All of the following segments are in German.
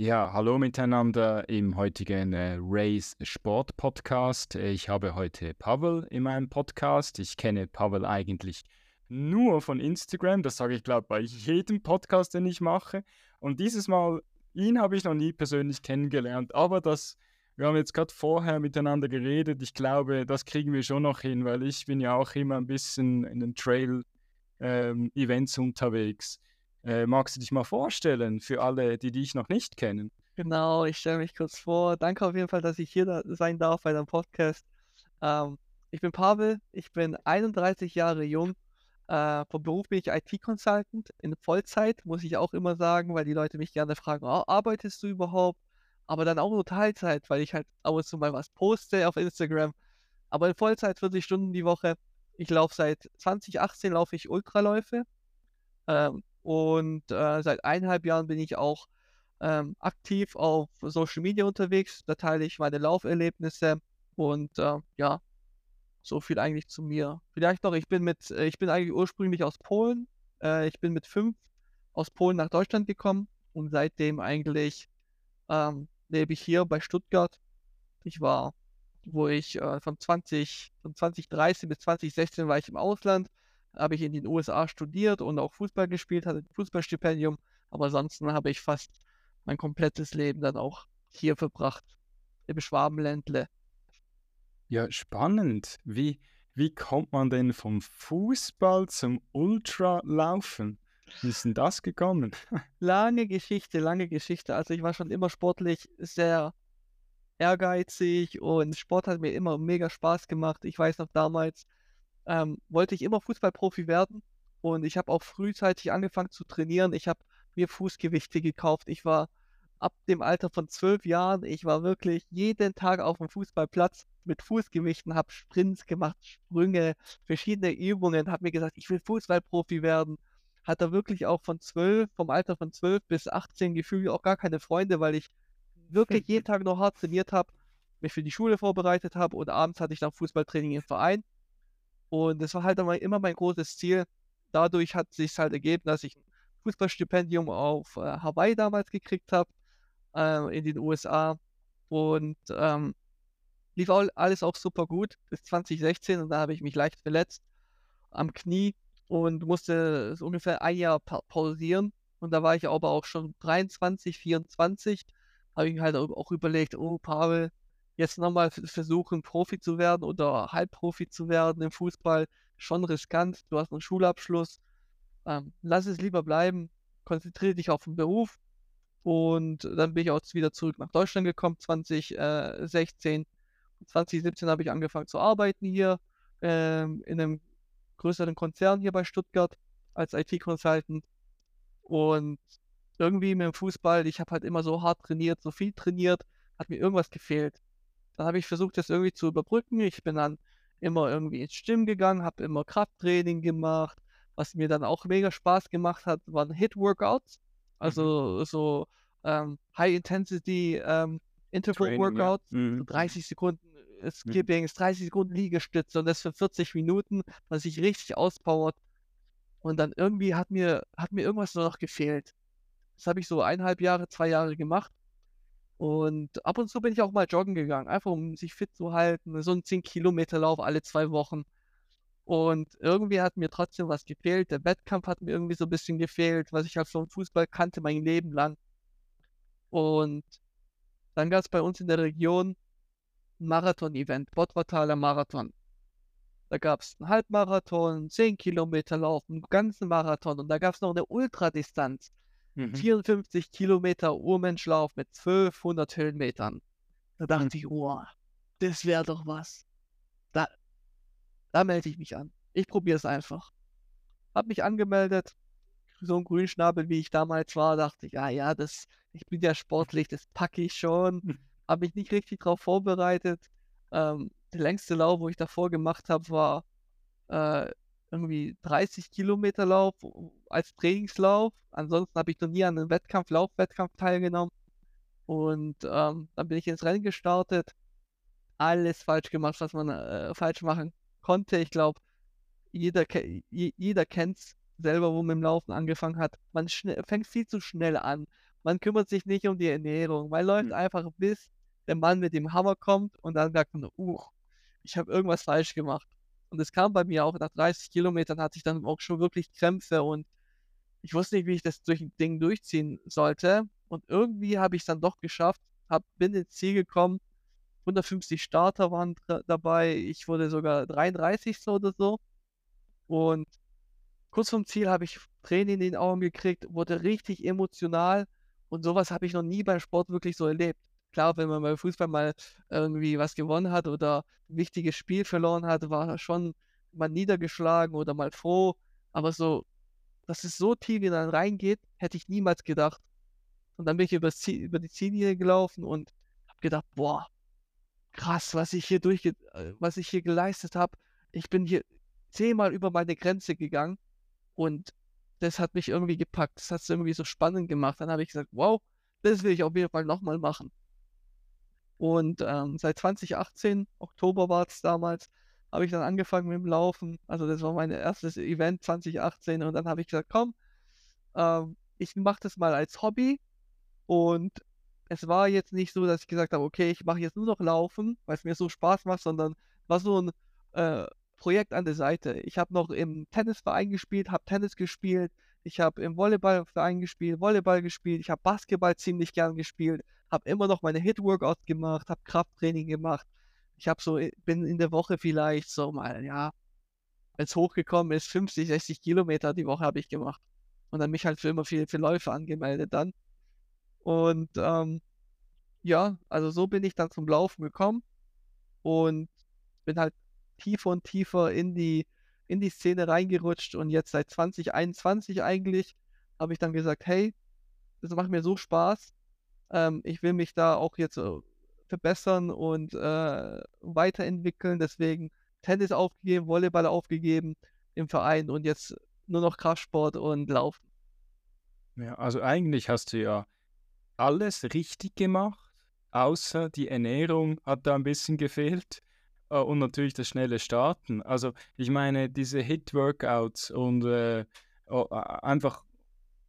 Ja, hallo miteinander im heutigen äh, Race Sport Podcast. Ich habe heute Pavel in meinem Podcast. Ich kenne Pavel eigentlich nur von Instagram. Das sage ich, glaube ich, bei jedem Podcast, den ich mache. Und dieses Mal, ihn habe ich noch nie persönlich kennengelernt. Aber das, wir haben jetzt gerade vorher miteinander geredet. Ich glaube, das kriegen wir schon noch hin, weil ich bin ja auch immer ein bisschen in den Trail-Events ähm, unterwegs. Äh, magst du dich mal vorstellen für alle, die dich noch nicht kennen? Genau, ich stelle mich kurz vor. Danke auf jeden Fall, dass ich hier da sein darf bei deinem Podcast. Ähm, ich bin Pavel, ich bin 31 Jahre jung. Äh, vom Beruf bin ich IT-Consultant in Vollzeit, muss ich auch immer sagen, weil die Leute mich gerne fragen, oh, arbeitest du überhaupt? Aber dann auch nur Teilzeit, weil ich halt ab und zu mal was poste auf Instagram. Aber in Vollzeit 40 Stunden die Woche. Ich laufe seit 2018 laufe ich Ultraläufe. Ähm, und äh, seit eineinhalb Jahren bin ich auch ähm, aktiv auf Social Media unterwegs. Da teile ich meine Lauferlebnisse und äh, ja, so viel eigentlich zu mir. Vielleicht noch, ich bin mit, äh, ich bin eigentlich ursprünglich aus Polen. Äh, ich bin mit fünf aus Polen nach Deutschland gekommen und seitdem eigentlich ähm, lebe ich hier bei Stuttgart. Ich war, wo ich äh, von 20, von 2013 bis 2016 war ich im Ausland habe ich in den USA studiert und auch Fußball gespielt, hatte ein Fußballstipendium, aber ansonsten habe ich fast mein komplettes Leben dann auch hier verbracht, im Schwabenländle. Ja, spannend. Wie, wie kommt man denn vom Fußball zum Ultralaufen? Wie ist denn das gekommen? lange Geschichte, lange Geschichte. Also ich war schon immer sportlich sehr ehrgeizig und Sport hat mir immer mega Spaß gemacht. Ich weiß noch damals, ähm, wollte ich immer Fußballprofi werden und ich habe auch frühzeitig angefangen zu trainieren. Ich habe mir Fußgewichte gekauft. Ich war ab dem Alter von zwölf Jahren, ich war wirklich jeden Tag auf dem Fußballplatz mit Fußgewichten, habe Sprints gemacht, Sprünge, verschiedene Übungen, habe mir gesagt, ich will Fußballprofi werden. Hatte wirklich auch von zwölf, vom Alter von zwölf bis 18 gefühlt auch gar keine Freunde, weil ich wirklich jeden Tag noch hart trainiert habe, mich für die Schule vorbereitet habe und abends hatte ich dann Fußballtraining im Verein. Und das war halt immer mein großes Ziel. Dadurch hat sich halt ergeben, dass ich ein Fußballstipendium auf äh, Hawaii damals gekriegt habe, äh, in den USA. Und ähm, lief auch, alles auch super gut bis 2016 und da habe ich mich leicht verletzt am Knie und musste so ungefähr ein Jahr pa pausieren. Und da war ich aber auch schon 23, 24. Habe ich mir halt auch überlegt, oh Pavel, jetzt nochmal versuchen, Profi zu werden oder Halbprofi zu werden im Fußball, schon riskant. Du hast einen Schulabschluss. Ähm, lass es lieber bleiben. Konzentriere dich auf den Beruf. Und dann bin ich auch wieder zurück nach Deutschland gekommen, 2016. 2017 habe ich angefangen zu arbeiten hier ähm, in einem größeren Konzern hier bei Stuttgart als IT-Consultant. Und irgendwie mit dem Fußball, ich habe halt immer so hart trainiert, so viel trainiert, hat mir irgendwas gefehlt. Dann habe ich versucht, das irgendwie zu überbrücken. Ich bin dann immer irgendwie ins Stimmen gegangen, habe immer Krafttraining gemacht. Was mir dann auch mega Spaß gemacht hat, waren Hit-Workouts. Also mhm. so ähm, High-Intensity ähm, Interval-Workouts. Ja. Mhm. 30 Sekunden Skippings, mhm. 30 Sekunden Liegestütze und das für 40 Minuten, was sich richtig auspowert. Und dann irgendwie hat mir, hat mir irgendwas nur noch gefehlt. Das habe ich so eineinhalb Jahre, zwei Jahre gemacht. Und ab und zu bin ich auch mal joggen gegangen, einfach um sich fit zu halten. So ein 10-Kilometer-Lauf alle zwei Wochen. Und irgendwie hat mir trotzdem was gefehlt. Der Wettkampf hat mir irgendwie so ein bisschen gefehlt, was ich halt vom Fußball kannte mein Leben lang. Und dann gab es bei uns in der Region Marathon-Event, Bottwataler Marathon. Da gab es einen Halbmarathon, 10 Kilometer Lauf, einen ganzen Marathon und da gab es noch eine Ultradistanz. Mhm. 54 Kilometer Urmenschlauf mit 1200 Höhenmetern. Da dachte mhm. ich, oh, das wäre doch was. Da, da melde ich mich an. Ich probiere es einfach. Hab mich angemeldet. So ein Grünschnabel, wie ich damals war, dachte ich, ja, ja, das, ich bin ja sportlich, das packe ich schon. Habe mich nicht richtig darauf vorbereitet. Ähm, der längste Lauf, wo ich davor gemacht habe, war äh, irgendwie 30 Kilometer Lauf als Trainingslauf. Ansonsten habe ich noch nie an einem Wettkampf, Laufwettkampf teilgenommen. Und ähm, dann bin ich ins Rennen gestartet, alles falsch gemacht, was man äh, falsch machen konnte. Ich glaube, jeder, jeder kennt es selber, wo man im Laufen angefangen hat. Man fängt viel zu schnell an. Man kümmert sich nicht um die Ernährung. Man läuft mhm. einfach, bis der Mann mit dem Hammer kommt und dann merkt man, uh, ich habe irgendwas falsch gemacht. Und es kam bei mir auch nach 30 Kilometern hatte ich dann auch schon wirklich Krämpfe und ich wusste nicht, wie ich das durch, Ding durchziehen sollte. Und irgendwie habe ich es dann doch geschafft, hab, bin ins Ziel gekommen. 150 Starter waren dabei. Ich wurde sogar 33. oder so. Und kurz vorm Ziel habe ich Tränen in den Augen gekriegt, wurde richtig emotional. Und sowas habe ich noch nie beim Sport wirklich so erlebt. Klar, wenn man beim Fußball mal irgendwie was gewonnen hat oder ein wichtiges Spiel verloren hat, war schon mal niedergeschlagen oder mal froh. Aber so, dass es so tief in einen reingeht, hätte ich niemals gedacht. Und dann bin ich über, Ziel, über die Ziellinie gelaufen und habe gedacht, boah, krass, was ich hier durchge äh, was ich hier geleistet habe. Ich bin hier zehnmal über meine Grenze gegangen und das hat mich irgendwie gepackt. Das hat es irgendwie so spannend gemacht. Dann habe ich gesagt, wow, das will ich auf jeden Fall nochmal machen. Und ähm, seit 2018, Oktober war es damals, habe ich dann angefangen mit dem Laufen. Also das war mein erstes Event 2018 und dann habe ich gesagt, komm, ähm, ich mache das mal als Hobby und es war jetzt nicht so, dass ich gesagt habe, okay, ich mache jetzt nur noch Laufen, weil es mir so Spaß macht, sondern war so ein äh, Projekt an der Seite. Ich habe noch im Tennisverein gespielt, habe Tennis gespielt, ich habe im Volleyballverein gespielt, Volleyball gespielt, ich habe Basketball ziemlich gern gespielt, habe immer noch meine Hit-Workouts gemacht, habe Krafttraining gemacht. Ich habe so, äh, bin in der Woche vielleicht so mal, ja, wenn es hochgekommen ist, 50, 60 Kilometer die Woche habe ich gemacht. Und dann mich halt für immer viel für Läufe angemeldet dann. Und ähm, ja, also so bin ich dann zum Laufen gekommen und bin halt tiefer und tiefer in die, in die Szene reingerutscht und jetzt seit 2021 eigentlich habe ich dann gesagt, hey, das macht mir so Spaß. Ähm, ich will mich da auch jetzt äh, verbessern und äh, weiterentwickeln. Deswegen Tennis aufgegeben, Volleyball aufgegeben im Verein und jetzt nur noch Kraftsport und Laufen. Ja, also eigentlich hast du ja alles richtig gemacht, außer die Ernährung hat da ein bisschen gefehlt äh, und natürlich das schnelle Starten. Also ich meine, diese Hit-Workouts und äh, einfach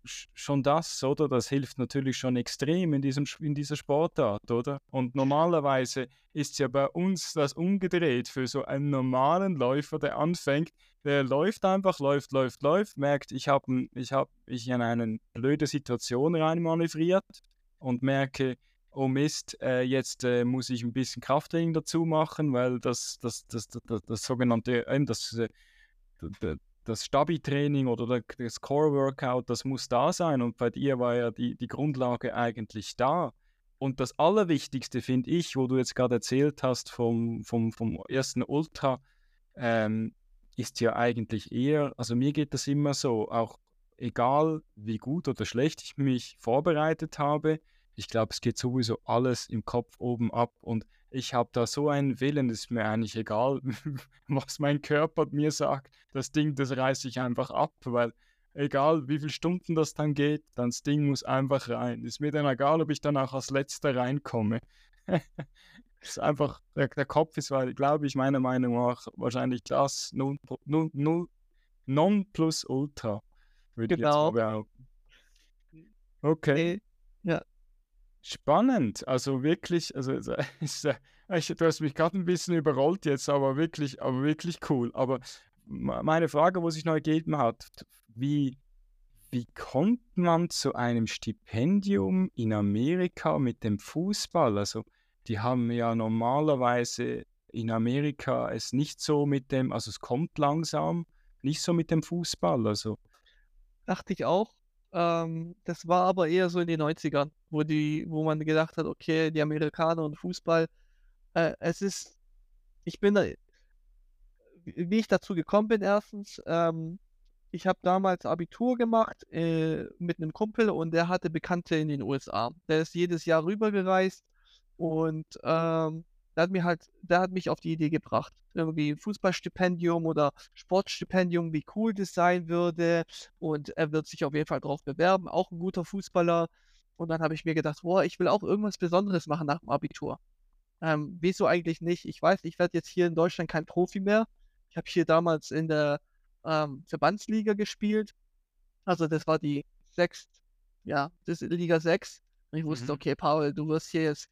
schon das, oder? Das hilft natürlich schon extrem in, diesem, in dieser Sportart, oder? Und normalerweise ist ja bei uns das umgedreht für so einen normalen Läufer, der anfängt, der läuft einfach, läuft, läuft, läuft, merkt, ich habe ich hab mich in eine blöde Situation reinmanövriert und merke, oh Mist, äh, jetzt äh, muss ich ein bisschen Krafttraining dazu machen, weil das, das, das, das, das, das sogenannte, äh, das, das Stabi-Training oder das Core-Workout, das muss da sein. Und bei dir war ja die, die Grundlage eigentlich da. Und das Allerwichtigste finde ich, wo du jetzt gerade erzählt hast vom, vom, vom ersten Ultra, ähm, ist ja eigentlich eher, also mir geht das immer so, auch egal wie gut oder schlecht ich mich vorbereitet habe, ich glaube, es geht sowieso alles im Kopf oben ab und ich habe da so einen Willen, ist mir eigentlich egal, was mein Körper mir sagt. Das Ding, das reiße ich einfach ab, weil egal wie viele Stunden das dann geht, dann das Ding muss einfach rein. Ist mir dann egal, ob ich dann auch als letzter reinkomme. ist einfach, der, der Kopf ist, weil, glaube ich, meiner Meinung nach wahrscheinlich das non, non, non, non plus ultra. Würde genau. Okay. Ja. Spannend. Also wirklich, also ist, ich, du hast mich gerade ein bisschen überrollt jetzt, aber wirklich, aber wirklich cool. Aber meine Frage, wo sich noch ergeben hat, wie, wie kommt man zu einem Stipendium in Amerika mit dem Fußball? Also die haben ja normalerweise in Amerika es nicht so mit dem, also es kommt langsam, nicht so mit dem Fußball. Also dachte ich auch. Ähm, das war aber eher so in den 90ern, wo die, wo man gedacht hat, okay, die Amerikaner und Fußball, äh, es ist, ich bin da, wie ich dazu gekommen bin, erstens, ähm, ich habe damals Abitur gemacht äh, mit einem Kumpel und der hatte Bekannte in den USA. Der ist jedes Jahr rübergereist und ähm, der hat mir halt, der hat mich auf die Idee gebracht. Irgendwie Fußballstipendium oder Sportstipendium, wie cool das sein würde. Und er wird sich auf jeden Fall darauf bewerben, auch ein guter Fußballer. Und dann habe ich mir gedacht, boah, ich will auch irgendwas Besonderes machen nach dem Abitur. ähm, wieso eigentlich nicht? Ich weiß, ich werde jetzt hier in Deutschland kein Profi mehr. Ich habe hier damals in der ähm, Verbandsliga gespielt. Also das war die sechst, ja, das ist Liga 6. Und ich wusste, Mhm. okay, Paul, du wirst hier jetzt,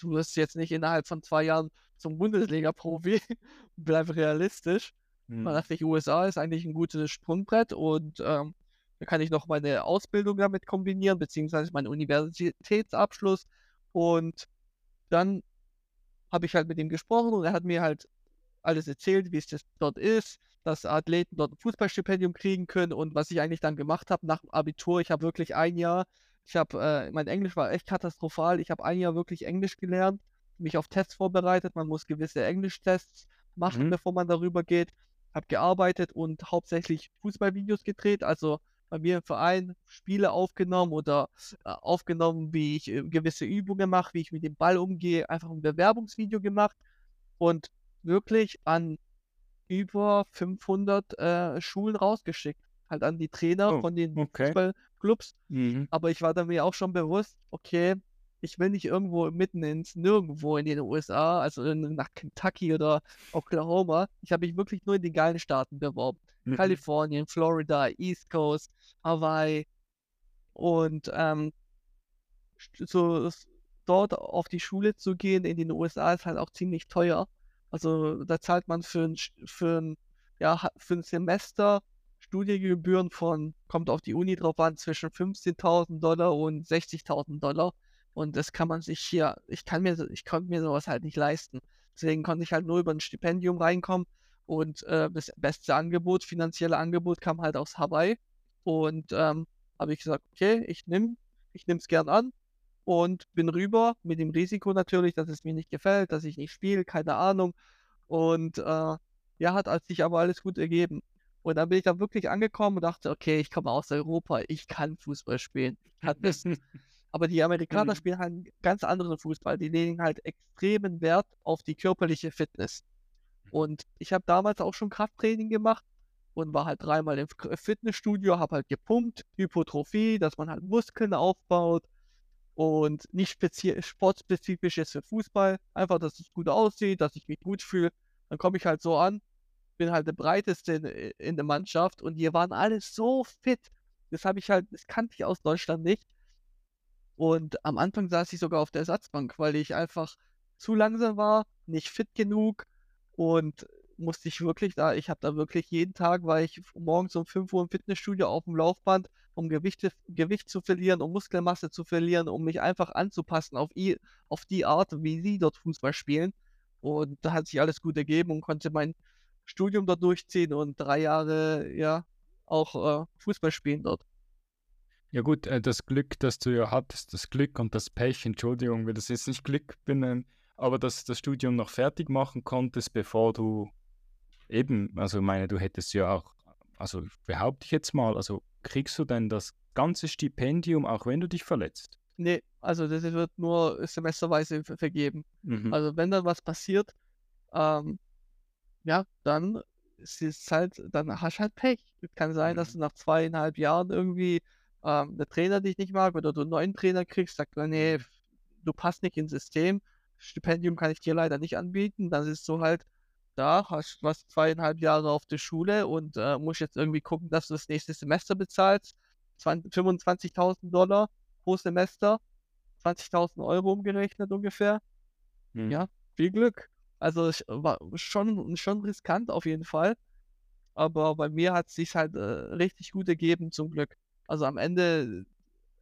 du wirst jetzt nicht innerhalb von zwei Jahren zum Bundesliga-Profi. Bleib realistisch. Mhm. dachte ich, USA ist eigentlich ein gutes Sprungbrett und ähm, da kann ich noch meine Ausbildung damit kombinieren, beziehungsweise meinen Universitätsabschluss. Und dann habe ich halt mit ihm gesprochen und er hat mir halt alles erzählt, wie es das dort ist, dass Athleten dort ein Fußballstipendium kriegen können und was ich eigentlich dann gemacht habe nach dem Abitur. Ich habe wirklich ein Jahr, ich habe, äh, mein Englisch war echt katastrophal. Ich habe ein Jahr wirklich Englisch gelernt, mich auf Tests vorbereitet. Man muss gewisse Englischtests machen, Mhm. bevor man darüber geht. Habe gearbeitet und hauptsächlich Fußballvideos gedreht, also bei mir im Verein Spiele aufgenommen oder äh, aufgenommen, wie ich äh, gewisse Übungen mache, wie ich mit dem Ball umgehe, einfach ein Bewerbungsvideo gemacht und wirklich an über 500 äh, Schulen rausgeschickt. Halt an die Trainer Oh, von den okay. Fußballclubs. Mhm. Aber ich war da mir auch schon bewusst, okay, ich will nicht irgendwo mitten ins Nirgendwo in den USA, also in, nach Kentucky oder Oklahoma. Ich habe mich wirklich nur in den geilen Staaten beworben. Mhm. Kalifornien, Florida, East Coast, Hawaii. Und ähm, so dort auf die Schule zu gehen in den USA ist halt auch ziemlich teuer. Also da zahlt man für ein, für ein, ja, für ein Semester Studiengebühren von, kommt auf die Uni drauf an, zwischen 15.000 Dollar und 60.000 Dollar. Und das kann man sich hier, ich kann mir, ich konnte mir sowas halt nicht leisten. Deswegen konnte ich halt nur über ein Stipendium reinkommen. Und äh, das beste Angebot, finanzielle Angebot kam halt aus Hawaii. Und ähm, habe ich gesagt, okay, ich nehme ich es gern an und bin rüber mit dem Risiko natürlich, dass es mir nicht gefällt, dass ich nicht spiele, keine Ahnung. Und äh, ja, hat sich aber alles gut ergeben. Und dann bin ich da wirklich angekommen und dachte, okay, ich komme aus Europa, ich kann Fußball spielen. Aber die Amerikaner Mhm. spielen halt einen ganz anderen Fußball. Die legen halt extremen Wert auf die körperliche Fitness. Und ich habe damals auch schon Krafttraining gemacht und war halt dreimal im K- Fitnessstudio, habe halt gepumpt, Hypotrophie, dass man halt Muskeln aufbaut und nicht spezi sportspezifisch jetzt für Fußball. Einfach, dass es gut aussieht, dass ich mich gut fühle. Dann komme ich halt so an, bin halt der breiteste in, in der Mannschaft und die waren alle so fit. Das habe ich halt, das kannte ich aus Deutschland nicht. Und am Anfang saß ich sogar auf der Ersatzbank, weil ich einfach zu langsam war, nicht fit genug und musste ich wirklich da, ich habe da wirklich jeden Tag, war ich morgens um 5 Uhr im Fitnessstudio auf dem Laufband, um Gewichte, Gewicht zu verlieren, um Muskelmasse zu verlieren, um mich einfach anzupassen auf, i, auf die Art, wie sie dort Fußball spielen. Und da hat sich alles gut ergeben und konnte mein Studium dort durchziehen und drei Jahre, ja, auch äh, Fußball spielen dort. Ja gut, äh, das Glück, das du ja hattest, das Glück und das Pech, Entschuldigung, weil das jetzt nicht Glück benennen, aber dass du das Studium noch fertig machen konntest, bevor du eben, also meine, du hättest ja auch, also behaupte ich jetzt mal, also kriegst du denn das ganze Stipendium, auch wenn du dich verletzt? Nee, also das wird nur semesterweise ver- vergeben. Mhm. Also wenn dann was passiert, ähm, ja, dann ist es halt, dann hast du halt Pech. Es kann sein, dass Mhm. du nach zweieinhalb Jahren irgendwie ähm, der Trainer dich nicht mag oder du einen neuen Trainer kriegst, sagt, nee, Mhm. du passt nicht ins System, Stipendium kann ich dir leider nicht anbieten. Dann ist so halt da, hast was zweieinhalb Jahre auf der Schule und äh, musst jetzt irgendwie gucken, dass du das nächste Semester bezahlst. 20 25.000 Dollar pro Semester, 20.000 Euro umgerechnet ungefähr. Mhm. Ja, viel Glück. Also es war schon, schon riskant auf jeden Fall. Aber bei mir hat es sich halt äh, richtig gut ergeben, zum Glück. Also am Ende,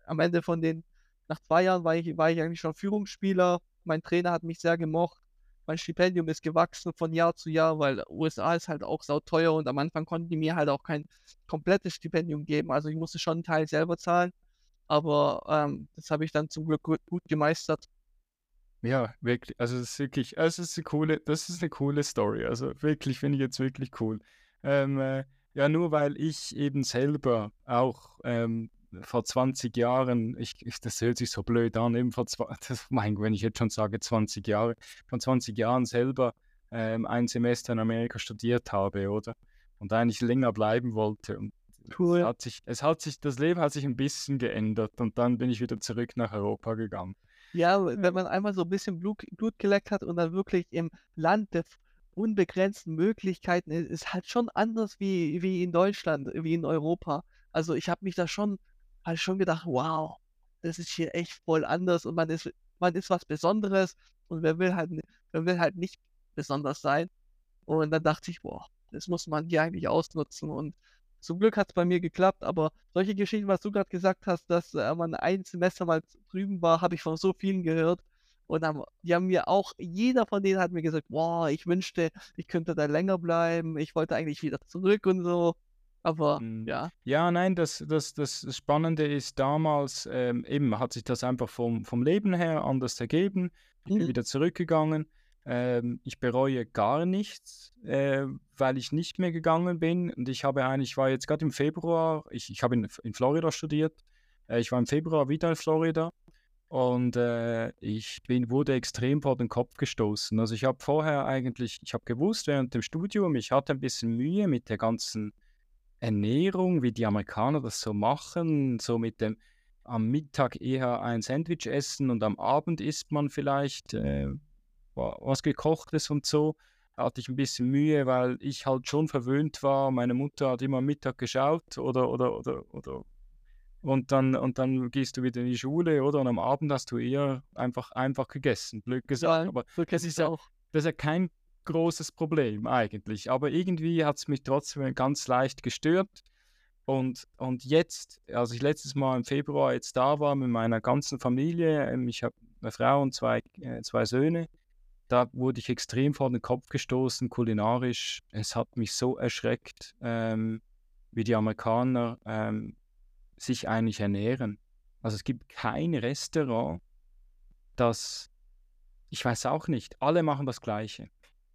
am Ende von den, nach zwei Jahren war ich, war ich eigentlich schon Führungsspieler. Mein Trainer hat mich sehr gemocht. Mein Stipendium ist gewachsen von Jahr zu Jahr, weil USA ist halt auch sauteuer und am Anfang konnten die mir halt auch kein komplettes Stipendium geben. Also ich musste schon einen Teil selber zahlen. Aber ähm, das habe ich dann zum Glück gut, gut gemeistert. Ja, wirklich. Also es ist wirklich, also es ist eine coole, das ist eine coole Story. Also wirklich, finde ich jetzt wirklich cool. Ähm, äh, ja, nur weil ich eben selber auch ähm, vor 20 Jahren, ich, ich, das hört sich so blöd an, eben vor zwei, das, mein, wenn ich jetzt schon sage 20 Jahre, vor 20 Jahren selber ähm, ein Semester in Amerika studiert habe, oder? Und eigentlich länger bleiben wollte. Und Cool, es hat sich, es hat sich, das Leben hat sich ein bisschen geändert und dann bin ich wieder zurück nach Europa gegangen. Ja, wenn man einmal so ein bisschen Blut Blut geleckt hat und dann wirklich im Land der unbegrenzten Möglichkeiten i ist halt schon anders wie wie in Deutschland, wie in Europa. Also, ich habe mich da schon halt schon gedacht: „Wow, das ist hier echt voll anders und man ist man ist was Besonderes und wer will halt wer will halt nicht besonders sein?“ Und dann dachte ich: „Boah, das muss man hier eigentlich ausnutzen.“ Und zum Glück hat's bei mir geklappt, aber solche Geschichten, was du grad gesagt hast, dass, äh, man ein Semester mal drüben war, habe ich von so vielen gehört. Und dann die haben mir auch jeder von denen hat mir gesagt: „Boah, ich wünschte, ich könnte da länger bleiben. Ich wollte eigentlich wieder zurück und so.“ Aber Mhm. ja. Ja, nein, das das das Spannende ist damals, ähm, eben hat sich das einfach vom vom Leben her anders ergeben. Ich bin Mhm. wieder zurückgegangen. Ähm, ich bereue gar nichts, äh, weil ich nicht mehr gegangen bin. Und ich habe eigentlich ich war jetzt gerade im Februar ich ich habe in in Florida studiert. Äh, ich war im Februar wieder in Florida und, äh, ich bin wurde extrem vor den Kopf gestoßen. Also, ich habe vorher eigentlich ich habe gewusst während dem Studium, ich hatte ein bisschen Mühe mit der ganzen Ernährung, wie die Amerikaner das so machen, so mit dem am Mittag eher ein Sandwich essen und am Abend isst man vielleicht, äh, was Gekochtes und so. Hatte ich ein bisschen Mühe, weil ich halt schon verwöhnt war. Meine Mutter hat immer Mittag geschaut oder oder oder oder und dann und dann gehst du wieder in die Schule, oder? Und am Abend hast du eher einfach einfach gegessen, blöd gesagt. Ja, Aber das ist ja auch. das ist ja kein großes Problem eigentlich. Aber irgendwie hat es mich trotzdem ganz leicht gestört. Und und jetzt, als ich letztes Mal im Februar jetzt da war mit meiner ganzen Familie, ähm, ich habe eine Frau und zwei äh, 2 Söhne, da wurde ich extrem vor den Kopf gestoßen kulinarisch. Es hat mich so erschreckt, ähm, wie die Amerikaner, ähm, sich eigentlich ernähren. Also, es gibt kein Restaurant, das ich weiß auch nicht, alle machen das Gleiche.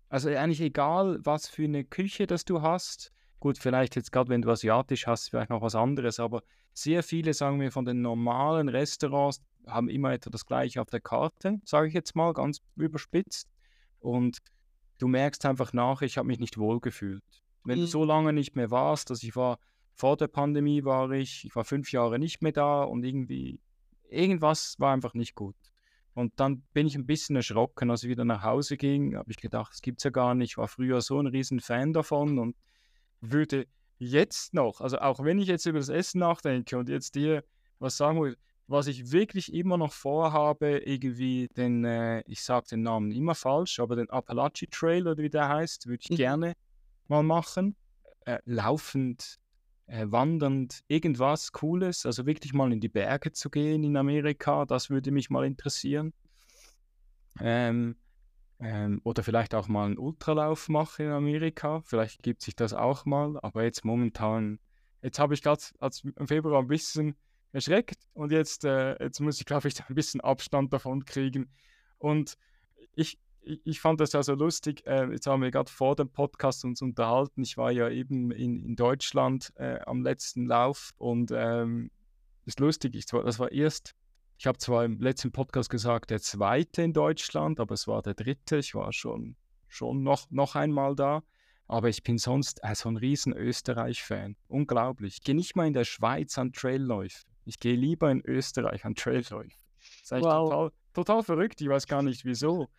Also, eigentlich egal, was für eine Küche das du hast. Gut, vielleicht jetzt gerade, wenn du asiatisch hast, vielleicht noch was anderes, aber sehr viele, sagen wir, von den normalen Restaurants haben immer etwa das Gleiche auf der Karte, sage ich jetzt mal ganz überspitzt. Und du merkst einfach nach, ich habe mich nicht wohlgefühlt. Wenn du Mhm. so lange nicht mehr warst also, ich war vor der Pandemie war ich ich war 5 Jahre nicht mehr da und irgendwie irgendwas war einfach nicht gut. Und dann bin ich ein bisschen erschrocken, als ich wieder nach Hause ging, habe ich gedacht: „Das gibt's ja gar nicht.“ Ich war früher so ein riesen Fan davon und würde jetzt noch also, auch wenn ich jetzt über das Essen nachdenke und jetzt dir was sagen will, was ich wirklich immer noch vorhabe, irgendwie den, äh ich sage den Namen immer falsch, aber den Appalachi Trail oder wie der heißt, würde ich Mhm. gerne mal machen. Äh, laufend, äh, wandernd, irgendwas Cooles, also wirklich mal in die Berge zu gehen in Amerika, das würde mich mal interessieren. Ähm, ähm, oder vielleicht auch mal 'n Ultralauf machen in Amerika. Vielleicht gibt sich das auch mal, aber jetzt momentan jetzt habe ich als im Februar ein bisschen erschreckt und jetzt, äh jetzt muss ich, glaube ich, da 'n bisschen Abstand davon kriegen. Und ich ich fand das ja so lustig, äh, jetzt haben wir gerade vor dem Podcast uns unterhalten. Ich war ja eben in in Deutschland, äh, am letzten Lauf und, ähm, ist lustig, ich das war erst ich habe zwar im letzten Podcast gesagt, der zweite in Deutschland, aber es war der dritte. Ich war schon schon noch noch einmal da, aber ich bin sonst, äh, so 'n riesen Österreich-Fan. Unglaublich. Ich gehe nicht mal in der Schweiz an Trailläufe. Ich gehe lieber in Österreich an Trailläufe. Ist eigentlich Wow. total total verrückt, ich weiß gar nicht wieso.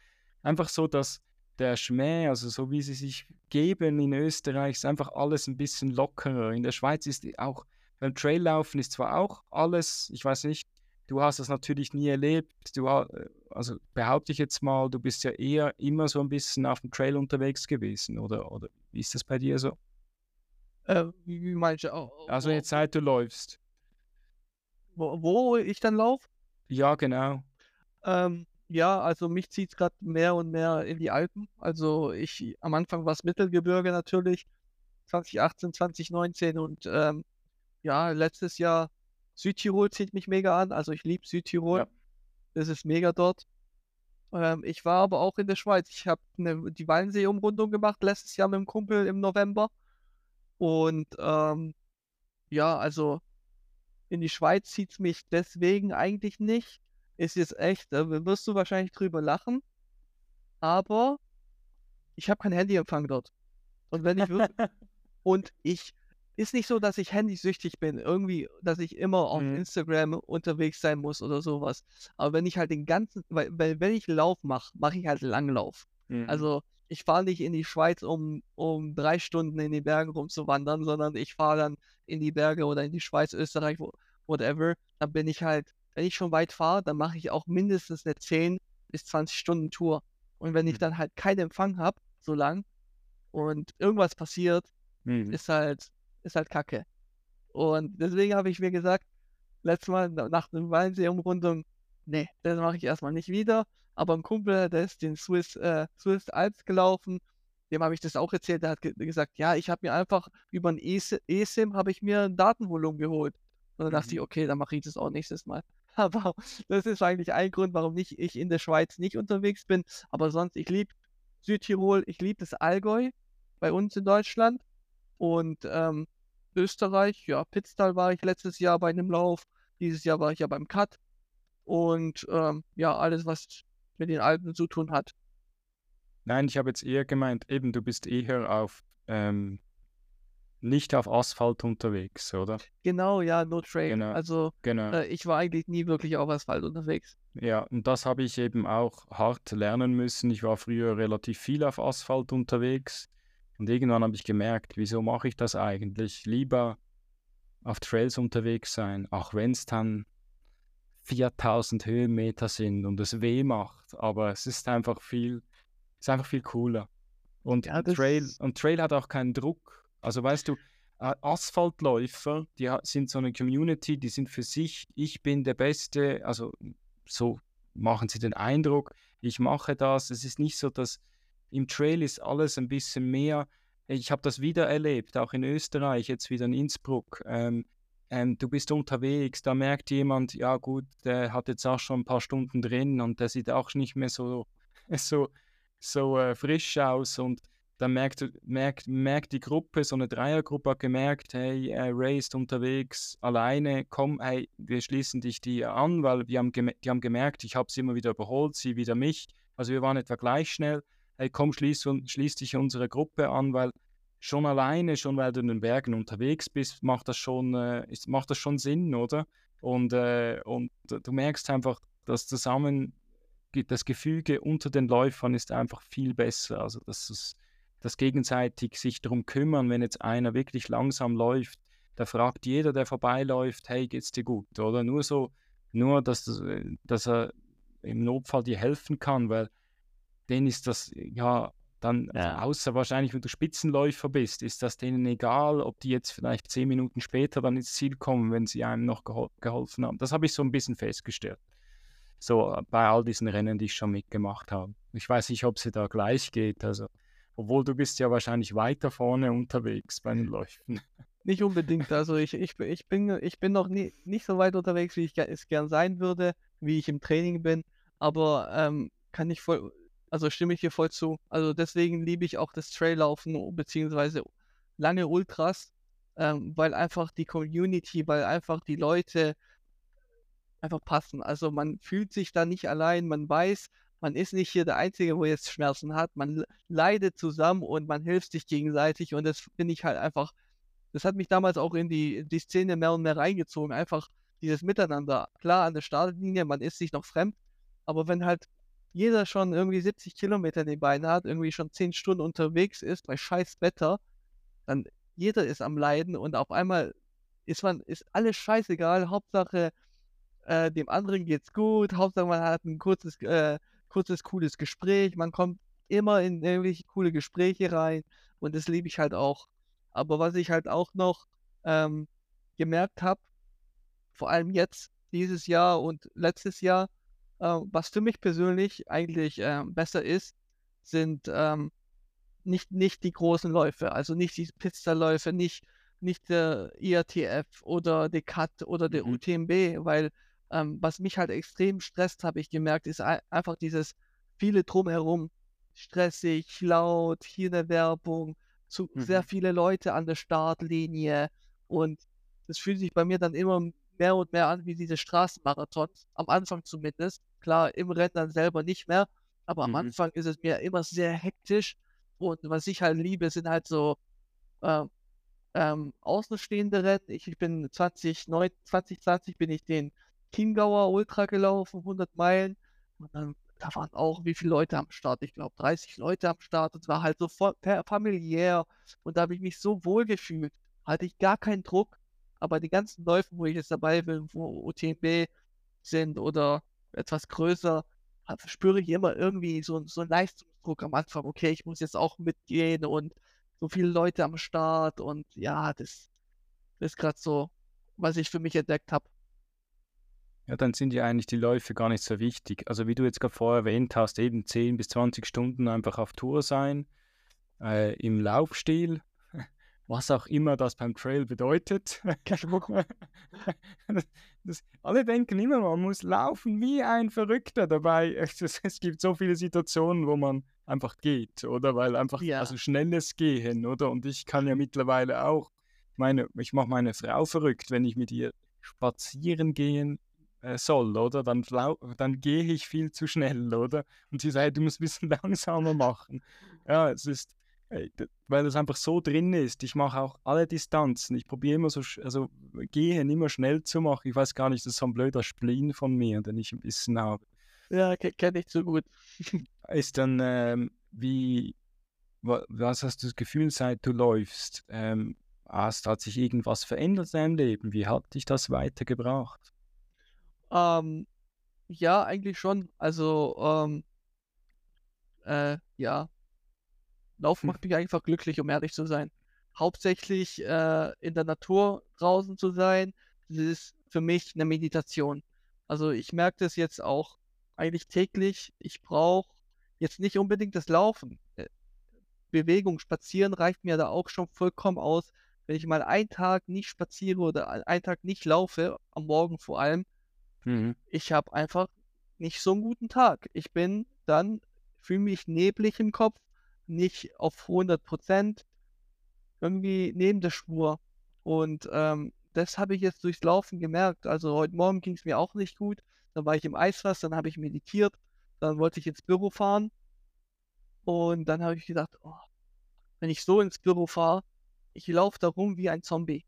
Einfach so, dass der Schmäh, also so wie sie sich geben in Österreich, ist einfach alles ein bisschen lockerer. In der Schweiz ist auch beim Traillaufen ist zwar auch alles ich weiß nicht, du hast das natürlich nie erlebt. Du äh, also behaupte ich jetzt mal, du bist ja eher immer so ein bisschen auf dem Trail unterwegs gewesen, oder oder wie ist das bei dir so? Äh, wie meinst du? Au Also wo jetzt seit du läufst? Wo wo ich dann laufe? Ja, genau. Ähm, ja, also mich zieht's grad mehr und mehr in die Alpen. Also, ich am Anfang war's Mittelgebirge natürlich, 2018, 2019 und, ähm, ja, letztes Jahr Südtirol zieht mich mega an. Also, ich liebe Südtirol. Ja. Es ist mega dort. Ähm, ich war aber auch in der Schweiz. Ich habe 'ne die Walensee-Umrundung gemacht letztes Jahr mit'm Kumpel im November. Und, ähm, ja, also in die Schweiz zieht's mich deswegen eigentlich nicht. Es ist echt da wirst du wahrscheinlich drüber lachen aber ich habe keinen Handyempfang dort. Und wenn ich und ich ist nicht so, dass ich handysüchtig bin, irgendwie, dass ich immer auf Mhm. Instagram unterwegs sein muss oder sowas. Aber wenn ich halt den ganzen, weil, weil wenn ich Lauf mache, mache ich halt Langlauf. Mhm. Also ich fahre nicht in die Schweiz, um, um drei Stunden in den Bergen rumzuwandern, sondern ich fahre dann in die Berge oder in die Schweiz, Österreich, whatever. Dann bin ich halt, wenn ich schon weit fahre, dann mache ich auch mindestens eine 10 bis 20 Stunden Tour. Und wenn ich Mhm. dann halt keinen Empfang habe, so lang, und irgendwas passiert, Mhm. ist halt, ist halt Kacke. Und deswegen habe ich mir gesagt, letztes Mal na- nach einer Walensee-Umrundung, nee, das mache ich erstmal nicht wieder. Aber ein Kumpel, der ist den Swiss, äh, Swiss Alps gelaufen, dem habe ich das auch erzählt, der hat ge gesagt, ja, ich habe mir einfach über ein eSIM habe ich mir ein Datenvolumen geholt. Und dann dachte ich, Mhm. okay, dann mache ich das auch nächstes Mal. Aber das ist eigentlich ein Grund, warum nicht, ich in der Schweiz nicht unterwegs bin. Aber sonst, ich liebe Südtirol, ich liebe das Allgäu bei uns in Deutschland. Und ähm, Österreich, ja, Pitztal war ich letztes Jahr bei einem Lauf. Dieses Jahr war ich ja beim Cut. Und ähm, ja, alles, was mit den Alpen zu tun hat. Nein, ich habe jetzt eher gemeint, eben du bist eher auf ähm, nicht auf Asphalt unterwegs, oder? Genau, ja, No Trail. Genau. Also Genau. äh, ich war eigentlich nie wirklich auf Asphalt unterwegs. Ja, und das habe ich eben auch hart lernen müssen. Ich war früher relativ viel auf Asphalt unterwegs und irgendwann habe ich gemerkt, wieso mache ich das eigentlich? Lieber auf Trails unterwegs sein, auch wenn es dann 4000 Höhenmeter sind und es weh macht, aber es ist einfach viel, ist einfach viel cooler. Und Ja, Trail, und Trail hat auch keinen Druck. Also weißt du, Asphaltläufer, die sind so eine Community, die sind für sich, ich bin der Beste, also so machen sie den Eindruck, ich mache das. Es ist nicht so, dass im Trail ist alles ein bisschen mehr. Ich habe das wieder erlebt, auch in Österreich, jetzt wieder in Innsbruck. Ähm, ähm, du bist unterwegs, da merkt jemand, ja gut, der hat jetzt auch schon ein paar Stunden drin und der sieht auch nicht mehr so, so, so äh, frisch aus und dann merkt, merkt, merkt die Gruppe, so eine Dreiergruppe hat gemerkt, hey, äh, Ray ist unterwegs alleine, komm, hey, wir schließen dich die an, weil wir haben die haben gemerkt, ich habe sie immer wieder überholt, sie wieder mich, also wir waren etwa gleich schnell, hey, komm, schließ, schließ dich unsere Gruppe an, weil schon alleine, schon weil du in den Bergen unterwegs bist, macht das schon, äh, ist, macht das schon Sinn, oder? Und, äh, und du merkst einfach, das Zusammen, das Gefüge unter den Läufern ist einfach viel besser. Also das ist das gegenseitig sich darum kümmern, wenn jetzt einer wirklich langsam läuft, da fragt jeder, der vorbeiläuft, hey, geht's dir gut? Oder nur so, nur, dass, das, äh, dass er im Notfall dir helfen kann, weil denen ist das, ja, dann, also Ja. außer wahrscheinlich, wenn du Spitzenläufer bist, ist das denen egal, ob die jetzt vielleicht zehn Minuten später dann ins Ziel kommen, wenn sie einem noch gehol geholfen haben. Das habe ich so ein bisschen festgestellt. So äh, bei all diesen Rennen, die ich schon mitgemacht habe. Ich weiß nicht, ob sie da gleich geht. Also, obwohl du bist ja wahrscheinlich weiter vorne unterwegs bei den Läufen. Nicht unbedingt. Also ich, ich, bin- ich bin, ich bin noch nie, nicht so weit unterwegs, wie ich es gern sein würde, wie ich im Training bin. Aber ähm, kann ich voll, also stimme ich hier voll zu. Also deswegen liebe ich auch das Traillaufen beziehungsweise lange Ultras, ähm, weil einfach die Community, weil einfach die Leute einfach passen. Also man fühlt sich da nicht allein, man weiß, man ist nicht hier der Einzige, wo jetzt Schmerzen hat. Man le- leidet zusammen und man hilft sich gegenseitig und das finde ich halt einfach das hat mich damals auch in die, die Szene mehr und mehr reingezogen. Einfach dieses Miteinander. Klar, an der Startlinie, man ist sich noch fremd, aber wenn halt jeder schon irgendwie 70 Kilometer in den Beinen hat, irgendwie schon 10 Stunden unterwegs ist bei scheiß Wetter, dann jeder ist am Leiden und auf einmal ist man, ist alles scheißegal. Hauptsache, äh, dem anderen geht's gut. Hauptsache, man hat ein kurzes, äh, kurzes, cooles Gespräch. Man kommt immer in irgendwelche coole Gespräche rein und das liebe ich halt auch. Aber was ich halt auch noch ähm, gemerkt habe, vor allem jetzt, dieses Jahr und letztes Jahr, was für mich persönlich eigentlich ähm, besser ist, sind ähm, nicht, nicht die großen Läufe, also nicht die Pizzaläufe, nicht, nicht der IATF oder der CAT oder der Mhm. UTMB, weil ähm, was mich halt extrem stresst, habe ich gemerkt, ist ei- einfach dieses viele drumherum, stressig, laut, hier eine Werbung, zu sehr Mhm. viele Leute an der Startlinie und das fühlt sich bei mir dann immer mehr und mehr an wie diese Straßenmarathons, am Anfang zumindest. Klar, im Rennen dann selber nicht mehr, aber am Mhm. Anfang ist es mir immer sehr hektisch und was ich halt liebe, sind halt so äh, ähm, Außenstehende Rennen. Ich, ich bin 2009, 2020 bin ich den Chiemgauer Ultra gelaufen, 100 Meilen. Und dann, da waren auch wie viele Leute am Start? Ich glaube 30 Leute am Start. Und es war halt so familiär. Und da habe ich mich so wohl gefühlt. Hatte ich gar keinen Druck. Aber die ganzen Läufe, wo ich jetzt dabei bin, wo UTMB sind oder etwas größer, spüre ich immer irgendwie so, so einen Leistungsdruck am Anfang. Okay, ich muss jetzt auch mitgehen und so viele Leute am Start und ja, das, das ist gerade so, was ich für mich entdeckt habe. Ja, dann sind ja eigentlich die Läufe gar nicht so wichtig. Also wie du jetzt gerade vorher erwähnt hast, eben 10 bis 20 Stunden einfach auf Tour sein, äh, im Laufstil, was auch immer das beim Trail bedeutet. das, alle denken immer, man muss laufen wie ein Verrückter dabei. Es, es, gibt so viele Situationen, wo man einfach geht, oder? Weil einfach, ja. also schnelles Gehen, oder? Und ich kann ja mittlerweile auch, meine, ich mache meine Frau verrückt, wenn ich mit ihr spazieren gehen äh, soll, oder? Dann, dann gehe ich viel zu schnell, oder? Und sie sagt, du musst ein bisschen langsamer machen. Ja, es ist, weil es einfach so drin ist. Ich mache auch alle Distanzen. Ich probiere immer so, also gehen immer schnell zu machen. Ich weiß gar nicht, das ist so ein blöder Spleen von mir, den ich ein bisschen habe. Ja, kenne ich so gut. ist dann, ähm, wie, was hast du das Gefühl, seit du läufst? Ähm, hast, hat sich irgendwas verändert in deinem Leben? Wie hat dich das weitergebracht? Ähm, ja, eigentlich schon. Also, ähm, äh, ja, Laufen hm. macht mich einfach glücklich, um ehrlich zu sein. Hauptsächlich äh, in der Natur draußen zu sein, das ist für mich eine Meditation. Also ich merke das jetzt auch eigentlich täglich. Ich brauche jetzt nicht unbedingt das Laufen. Äh, Bewegung, Spazieren reicht mir da auch schon vollkommen aus. Wenn ich mal einen Tag nicht spaziere oder einen Tag nicht laufe, am Morgen vor allem, mhm. ich habe einfach nicht so einen guten Tag. Ich bin dann, fühle mich neblig im Kopf, nicht auf 100 Prozent, irgendwie neben der Spur. Und ähm, das habe ich jetzt durchs Laufen gemerkt. Also heute Morgen ging es mir auch nicht gut. Dann war ich im Eisfass, dann habe ich meditiert, dann wollte ich ins Büro fahren. Und dann habe ich gedacht, oh, wenn ich so ins Büro fahre, ich laufe da rum wie ein Zombie.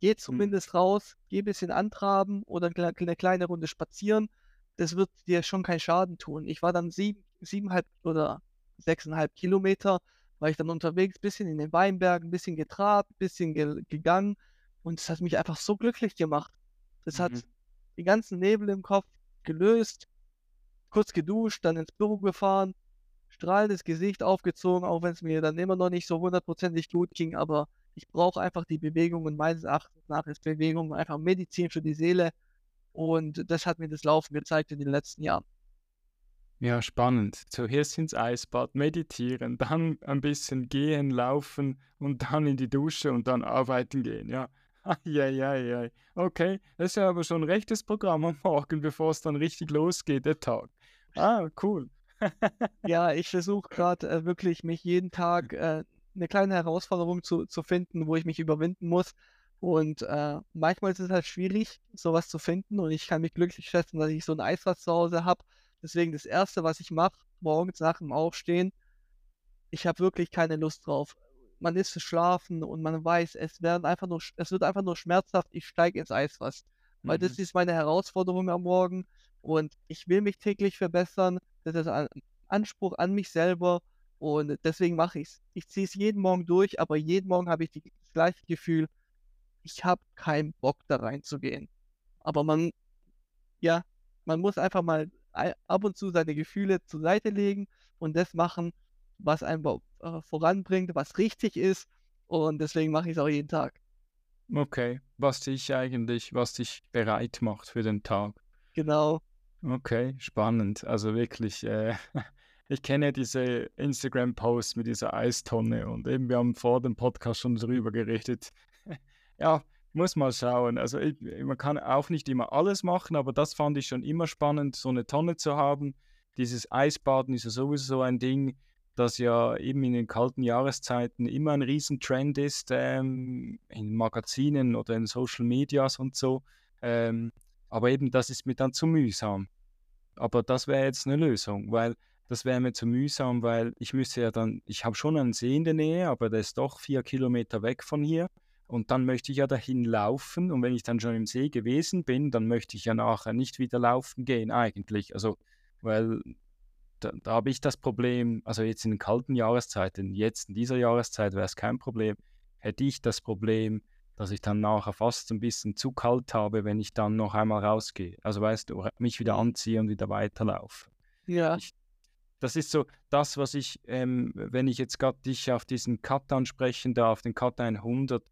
Geh hm. zumindest hm. raus, geh ein bisschen antraben oder eine kleine Runde spazieren. Das wird dir schon keinen Schaden tun. Ich war dann sieben, siebeneinhalb oder sechseinhalb Kilometer war ich dann unterwegs, bisschen in den Weinbergen, bisschen getrabt, bisschen ge gegangen und es hat mich einfach so glücklich gemacht. Das mhm. hat die ganzen Nebel im Kopf gelöst, kurz geduscht, dann ins Büro gefahren, strahlendes Gesicht aufgezogen, auch wenn es mir dann immer noch nicht so hundertprozentig gut ging, aber ich brauche einfach die Bewegung und meines Erachtens nach ist Bewegung einfach Medizin für die Seele und das hat mir das Laufen gezeigt in den letzten Jahren. Ja, spannend. Zuerst ins Eisbad, meditieren, dann ein bisschen gehen, laufen und dann in die Dusche und dann arbeiten gehen. Ja. Eieiei. Okay, das ist ja aber schon ein rechtes Programm am Morgen, bevor es dann richtig losgeht, der Tag. Ah, cool. ja, ich versuche gerade äh, wirklich, mich jeden Tag äh, eine kleine Herausforderung zu, zu finden, wo ich mich überwinden muss. Und äh, manchmal ist es halt schwierig, sowas zu finden. Und ich kann mich glücklich schätzen, dass ich so ein Eisbad zu Hause habe Deswegen das Erste, was ich mache, morgens nach dem Aufstehen, ich habe wirklich keine Lust drauf. Man ist verschlafen und man weiß, es, werden einfach nur, es wird einfach nur schmerzhaft, ich steige ins Eisfass. Weil mhm. das ist meine Herausforderung am Morgen und ich will mich täglich verbessern. Das ist ein Anspruch an mich selber und deswegen mache ich es. Ich ziehe es jeden Morgen durch, aber jeden Morgen habe ich die, das gleiche Gefühl, ich habe keinen Bock da reinzugehen. Aber man, ja, man muss einfach mal ab und zu seine Gefühle zur Seite legen und das machen, was einen äh, voranbringt, was richtig ist. Und deswegen mache ich es auch jeden Tag. Okay, was dich eigentlich, was dich bereit macht für den Tag. Genau. Okay, spannend. Also wirklich, äh, ich kenne diese Instagram-Posts mit dieser Eistonne und eben wir haben vor dem Podcast schon darüber geredet. ja, muss mal schauen. Also ich, man kann auch nicht immer alles machen, aber das fand ich schon immer spannend, so eine Tonne zu haben. Dieses Eisbaden ist ja sowieso so ein Ding, das ja eben in den kalten Jahreszeiten immer ein Riesentrend ist, ähm, in Magazinen oder in Social Medias und so. Ähm, aber eben, das ist mir dann zu mühsam. Aber das wäre jetzt eine Lösung, weil das wäre mir zu mühsam, weil ich müsste ja dann, ich habe schon einen See in der Nähe, aber der ist doch vier Kilometer weg von hier. Und dann möchte ich ja dahin laufen und wenn ich dann schon im See gewesen bin, dann möchte ich ja nachher nicht wieder laufen gehen eigentlich. Also, weil da, da habe ich das Problem, also jetzt in den kalten Jahreszeiten, jetzt in dieser Jahreszeit wäre es kein Problem, hätte ich das Problem, dass ich dann nachher fast ein bisschen zu kalt habe, wenn ich dann noch einmal rausgehe. Also weißt du, mich wieder anziehe und wieder weiterlaufe. Ja. Ich, das ist so das, was ich, ähm, wenn ich jetzt gerade dich auf diesen Cut ansprechen darf, den Cut 100,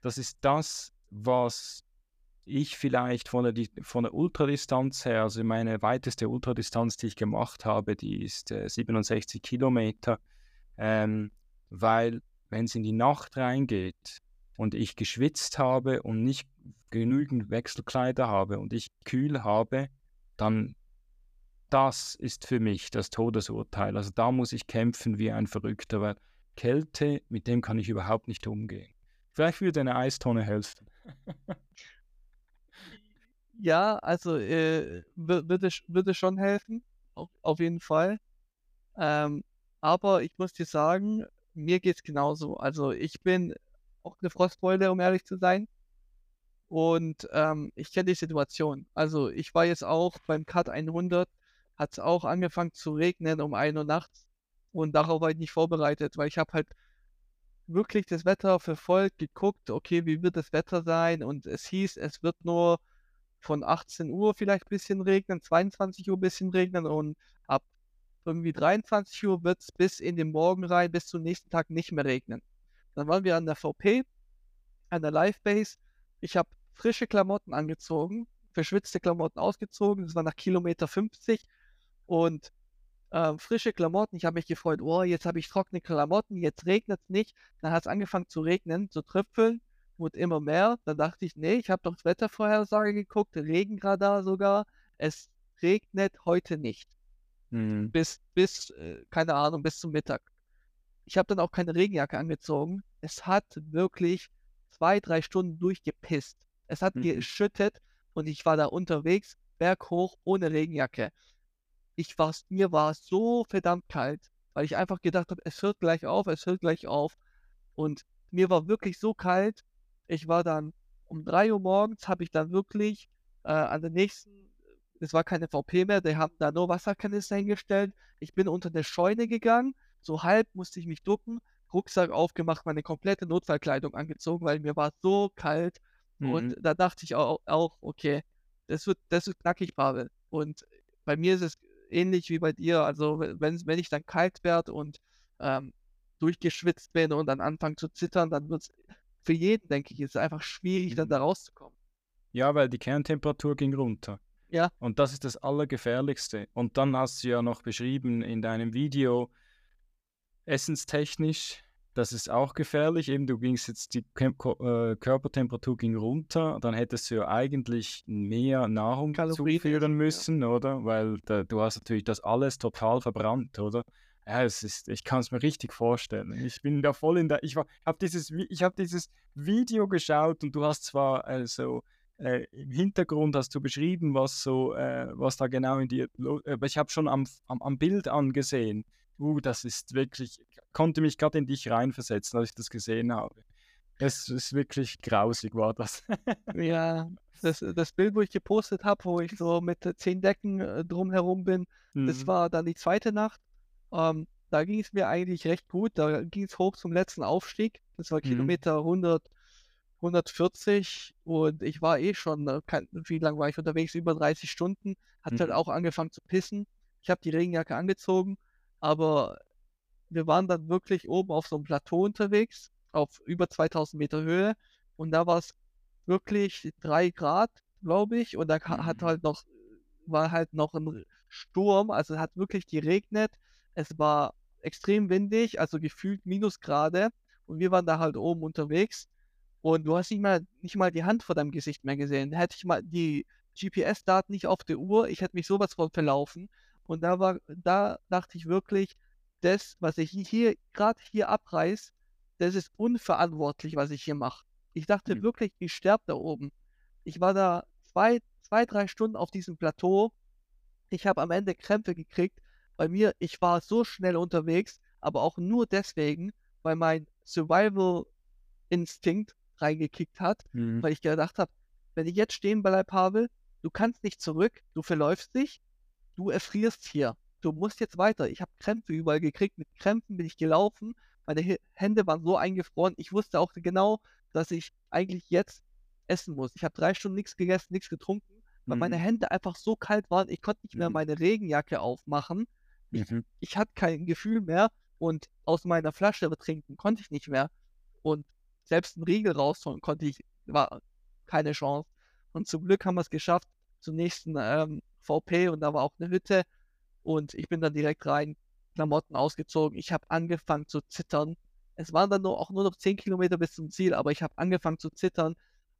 das ist das, was ich vielleicht von der, von der Ultradistanz her, also meine weiteste Ultradistanz, die ich gemacht habe, die ist äh, 67 Kilometer, ähm, weil wenn es in die Nacht reingeht und ich geschwitzt habe und nicht genügend Wechselkleider habe und ich kühl habe, dann das ist für mich das Todesurteil. Also da muss ich kämpfen wie ein Verrückter, weil Kälte, mit dem kann ich überhaupt nicht umgehen. Vielleicht würde eine Eistonne helfen. Ja, also äh, würde, würde schon helfen, auf, jeden Fall. Ähm, aber ich muss dir sagen, mir geht es genauso. Also ich bin auch eine Frostbeule, um ehrlich zu sein. Und ähm, ich kenne die Situation. Also ich war jetzt auch beim Cut 100, hat es auch angefangen zu regnen um 1 Uhr nachts. Und darauf war ich nicht vorbereitet, weil ich habe halt wirklich das Wetter verfolgt, geguckt, okay, wie wird das Wetter sein? Und es hieß, es wird nur von 18 Uhr vielleicht ein bisschen regnen, 22 Uhr ein bisschen regnen und ab irgendwie 23 Uhr wird es bis in den Morgen rein, bis zum nächsten Tag nicht mehr regnen. Dann waren wir an der VP, an der Livebase. Ich habe frische Klamotten angezogen, verschwitzte Klamotten ausgezogen. Das war nach Kilometer 50 und äh, frische Klamotten. Ich habe mich gefreut, oh, jetzt habe ich trockene Klamotten, jetzt regnet es nicht. Dann hat es angefangen zu regnen, zu tröpfeln wurde immer mehr. Dann dachte ich, nee, ich habe doch Wettervorhersage geguckt, Regenradar sogar. Es regnet heute nicht. Mhm. Bis, bis, äh, keine Ahnung, bis zum Mittag. Ich habe dann auch keine Regenjacke angezogen. Es hat wirklich zwei, drei Stunden durchgepisst. Es hat mhm. geschüttet und ich war da unterwegs, berghoch, ohne Regenjacke. Ich war, mir war so verdammt kalt, weil ich einfach gedacht habe, es hört gleich auf, es hört gleich auf. Und mir war wirklich so kalt, ich war dann um 3 Uhr morgens, habe ich dann wirklich äh, an der nächsten, es war keine VP mehr, die haben da nur Wasserkanister hingestellt. Ich bin unter eine Scheune gegangen, so halb musste ich mich ducken, Rucksack aufgemacht, meine komplette Notfallkleidung angezogen, weil mir war so kalt. Mhm. Und da dachte ich auch, auch, okay, das wird, das wird knackig, Pavel. Und bei mir ist es ähnlich wie bei dir. Also wenn, wenn ich dann kalt werde und ähm, durchgeschwitzt bin und dann anfange zu zittern, dann wird es für jeden, denke ich, ist es einfach schwierig, dann mhm. da rauszukommen. Ja, weil die Kerntemperatur ging runter. Ja. Und das ist das Allergefährlichste. Und dann hast du ja noch beschrieben in deinem Video, essenstechnisch, das ist auch gefährlich. Eben, du gingst jetzt, die äh, Körpertemperatur ging runter, dann hättest du ja eigentlich mehr Nahrung Kalorien zuführen müssen, ja. oder? Weil da, du hast natürlich das alles total verbrannt, oder? Ja, es ist, ich kann es mir richtig vorstellen. Ich bin da voll in der. Ich habe dieses, ich hab dieses Video geschaut und du hast zwar also äh, im Hintergrund hast du beschrieben, was so, äh, was da genau in dir, aber ich habe schon am, am, am, Bild angesehen. Uh, das ist wirklich, konnte mich gerade in dich reinversetzen, als ich das gesehen habe. Es ist wirklich grausig, war das. ja, das, das Bild, wo ich gepostet habe, wo ich so mit zehn Decken äh, drumherum bin, mhm. das war dann die zweite Nacht. Ähm, da ging es mir eigentlich recht gut. Da ging es hoch zum letzten Aufstieg. Das war mhm. Kilometer 100, 140 und ich war eh schon, äh, kein, wie lange war ich unterwegs? Über 30 Stunden. Hat halt mhm. halt auch angefangen zu pissen. Ich habe die Regenjacke angezogen, aber wir waren dann wirklich oben auf so einem Plateau unterwegs, auf über 2000 Meter Höhe und da war es wirklich 3 Grad, glaube ich, und da mhm. hat halt noch, war halt noch ein Sturm, also hat wirklich geregnet es war extrem windig, also gefühlt Minusgrade. Und wir waren da halt oben unterwegs. Und du hast nicht mal, nicht mal die Hand vor deinem Gesicht mehr gesehen. Hätte ich mal die GPS-Daten nicht auf der Uhr, ich hätte mich sowas von verlaufen. Und da war, da dachte ich wirklich, das, was ich hier, gerade hier abreiß, das ist unverantwortlich, was ich hier mache. Ich dachte mhm. wirklich, ich sterbe da oben. Ich war da zwei, zwei, drei Stunden auf diesem Plateau. Ich habe am Ende Krämpfe gekriegt bei mir, ich war so schnell unterwegs, aber auch nur deswegen, weil mein Survival-Instinkt reingekickt hat, Mhm. weil ich gedacht habe, wenn ich jetzt stehen bleibe, Pavel, du kannst nicht zurück, du verläufst dich, du erfrierst hier. Du musst jetzt weiter. Ich habe Krämpfe überall gekriegt. Mit Krämpfen bin ich gelaufen. Meine Hände waren so eingefroren. Ich wusste auch genau, dass ich eigentlich jetzt essen muss. Ich habe drei Stunden nichts gegessen, nichts getrunken, weil meine Mhm. Hände einfach so kalt waren. Ich konnte nicht mehr Mhm. meine Regenjacke aufmachen. Ich, Mhm. ich hatte kein Gefühl mehr und aus meiner Flasche trinken konnte ich nicht mehr. Und selbst einen Riegel rausholen konnte ich, war keine Chance. Und zum Glück haben wir es geschafft zum nächsten ähm, VP und da war auch eine Hütte und ich bin dann direkt rein, Klamotten ausgezogen. Ich habe angefangen zu zittern. Es waren dann nur, auch nur noch 10 Kilometer bis zum Ziel, aber ich habe angefangen zu zittern.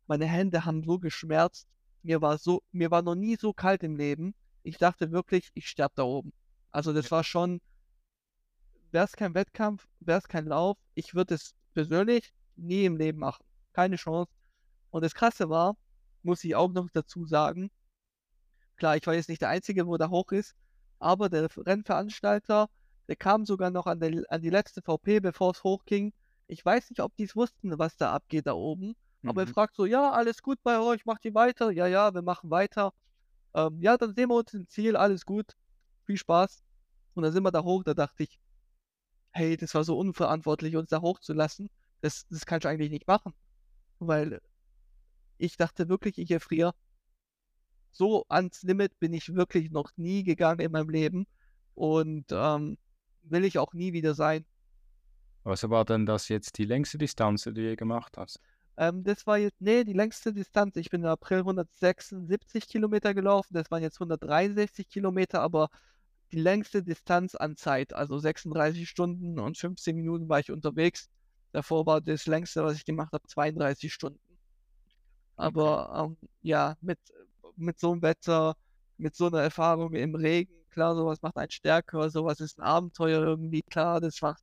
Meine Hände haben so geschmerzt. Mir war so, mir war noch nie so kalt im Leben. Ich dachte wirklich, ich sterbe da oben. Also das war schon, wäre es kein Wettkampf, wäre es kein Lauf, ich würde es persönlich nie im Leben machen. Keine Chance. Und das Krasse war, muss ich auch noch dazu sagen, klar, ich war jetzt nicht der Einzige, wo da hoch ist, aber der Rennveranstalter, der kam sogar noch an, der, an die letzte VP, bevor es hochging. Ich weiß nicht, ob die es wussten, was da abgeht da oben. Aber er Mhm. fragt so, ja, alles gut bei euch, macht ihr weiter? Ja, ja, wir machen weiter. Ähm, ja, dann sehen wir uns im Ziel, alles gut, viel Spaß. Und dann sind wir da hoch, da dachte ich, hey, das war so unverantwortlich, uns da hochzulassen. Das, das kannst du eigentlich nicht machen. Weil ich dachte wirklich, ich erfriere. So ans Limit bin ich wirklich noch nie gegangen in meinem Leben. Und ähm, will ich auch nie wieder sein. Was war denn das jetzt die längste Distanz, die du je gemacht hast? Ähm, das war jetzt, nee, die längste Distanz. Ich bin im April 176 Kilometer gelaufen. Das waren jetzt 163 Kilometer, aber die längste Distanz an Zeit, also 36 Stunden und 15 Minuten war ich unterwegs. Davor war das längste, was ich gemacht habe, 32 Stunden. Aber ähm, ja, mit, mit so einem Wetter, mit so einer Erfahrung im Regen, klar, sowas macht einen stärker, sowas ist ein Abenteuer irgendwie, klar, das macht,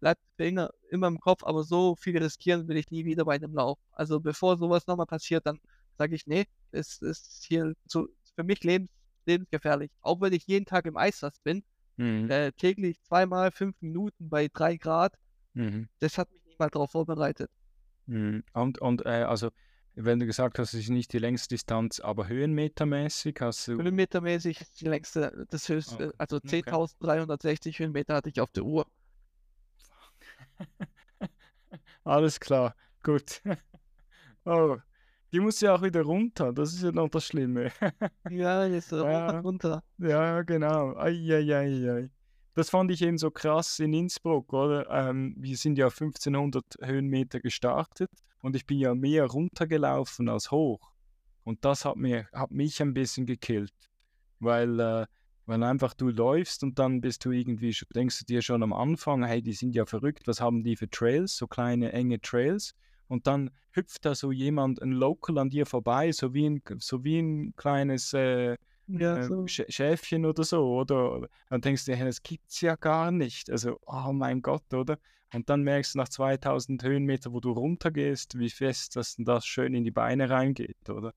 bleibt immer, immer im Kopf, aber so viel riskieren will ich nie wieder bei einem Lauf. Also bevor sowas nochmal passiert, dann sage ich, nee, es ist hier zu, für mich lebens, lebensgefährlich. Auch wenn ich jeden Tag im Eiswasser bin, Mhm. äh, täglich zweimal fünf Minuten bei drei Grad, Mhm. das hat mich nicht mal darauf vorbereitet. Mhm. Und, und äh, also, wenn du gesagt hast, es ist nicht die längste Distanz, aber höhenmetermäßig hast du. Höhenmetermäßig ist die längste, das höchste, Okay. also Okay. 10.360 Höhenmeter hatte ich auf der Uhr. Alles klar, gut. Oh, die muss ja auch wieder runter, das ist ja noch das Schlimme. Ja, jetzt Ja. runter, runter. Ja, genau. Eieiei. Das fand ich eben so krass in Innsbruck, oder? Ähm, wir sind ja 1500 Höhenmeter gestartet und ich bin ja mehr runtergelaufen als hoch. Und das hat, mir, hat mich ein bisschen gekillt, weil, äh, weil einfach du läufst und dann bist du irgendwie, denkst du dir schon am Anfang, hey, die sind ja verrückt, was haben die für Trails, so kleine, enge Trails. Und dann hüpft da so jemand, ein Local an dir vorbei, so wie ein, so wie ein kleines äh, Ja, ähm, so. Schä- Schäfchen oder so, oder? Dann denkst du das gibt's ja gar nicht. Also, oh mein Gott, oder? Und dann merkst du nach 2000 Höhenmeter, wo du runtergehst, wie fest das, das schön in die Beine reingeht, oder?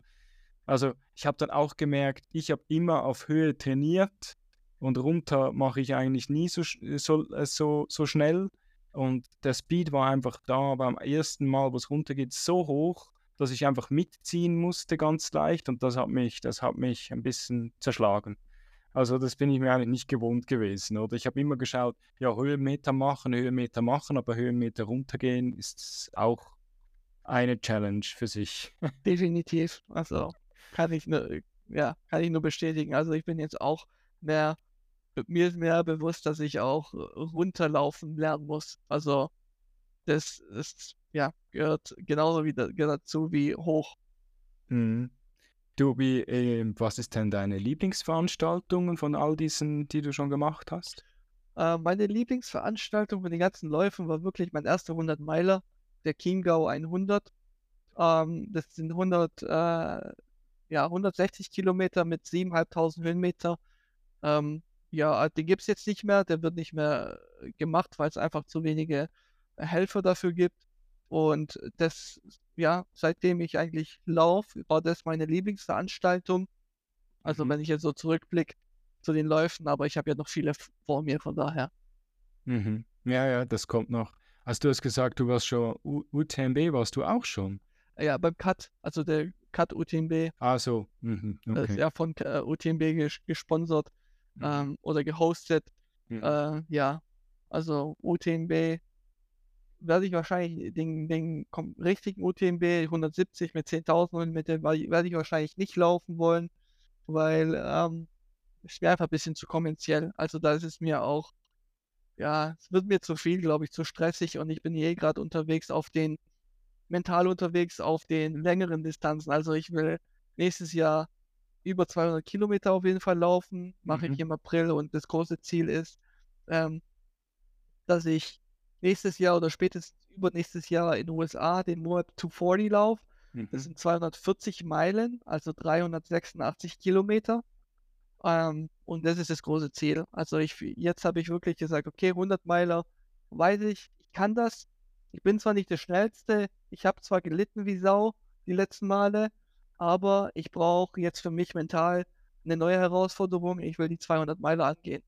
Also, ich habe dann auch gemerkt, ich habe immer auf Höhe trainiert und runter mache ich eigentlich nie so, so, äh, so, so schnell. Und der Speed war einfach da, aber am ersten Mal, wo es runtergeht, so hoch, dass ich einfach mitziehen musste, ganz leicht. Und das hat mich, das hat mich ein bisschen zerschlagen. Also das bin ich mir eigentlich nicht gewohnt gewesen. Oder ich habe immer geschaut, ja, Höhenmeter machen, Höhenmeter machen, aber Höhenmeter runtergehen ist auch eine Challenge für sich. Definitiv. Also kann ich nur, ja, kann ich nur bestätigen. Also ich bin jetzt auch mehr, mir ist mehr bewusst, dass ich auch runterlaufen lernen muss. Also das ist, ja, gehört genauso wie dazu wie hoch. Mhm. Du, wie, ähm, was ist denn deine Lieblingsveranstaltungen von all diesen, die du schon gemacht hast? Äh, meine Lieblingsveranstaltung von den ganzen Läufen war wirklich mein erster 100 Meiler, der Chiemgau 100. Ähm, das sind 100, äh, ja, 160 Kilometer mit 7.500 Höhenmeter. Ähm, ja, den gibt es jetzt nicht mehr, der wird nicht mehr äh, gemacht, weil es einfach zu wenige Helfer dafür gibt. Und das, ja, seitdem ich eigentlich laufe, war das meine Lieblingsveranstaltung. Also Mhm. wenn ich jetzt so zurückblicke zu den Läufen, aber ich habe ja noch viele vor mir, von daher. Mhm. Ja, ja, das kommt noch. Also du hast gesagt, du warst schon U UTMB, warst du auch schon? Ja, beim Cut, also der Cut UTMB. Ah so, mhm, okay. Ist ja von äh, UTMB ges gesponsert mhm. ähm, oder gehostet. Mhm. Äh, ja, also UTMB werde ich wahrscheinlich den, den richtigen UTMB 170 mit 10.000 und mit dem werde ich wahrscheinlich nicht laufen wollen, weil ähm, es wäre einfach ein bisschen zu kommerziell. Also da ist es mir auch, ja, es wird mir zu viel, glaube ich, zu stressig und ich bin eh gerade unterwegs auf den, mental unterwegs auf den längeren Distanzen. Also ich will nächstes Jahr über 200 Kilometer auf jeden Fall laufen, mache mhm. ich im April und das große Ziel ist, ähm, dass ich nächstes Jahr oder spätestens übernächstes Jahr in den USA den Moab 240 Lauf. Mhm. Das sind 240 Meilen, also 386 Kilometer. Ähm, und das ist das große Ziel. Also ich, jetzt habe ich wirklich gesagt, okay, 100 Meiler, weiß ich, ich kann das. Ich bin zwar nicht der Schnellste, ich habe zwar gelitten wie Sau die letzten Male, aber ich brauche jetzt für mich mental eine neue Herausforderung. Ich will die 200 Meiler angehen.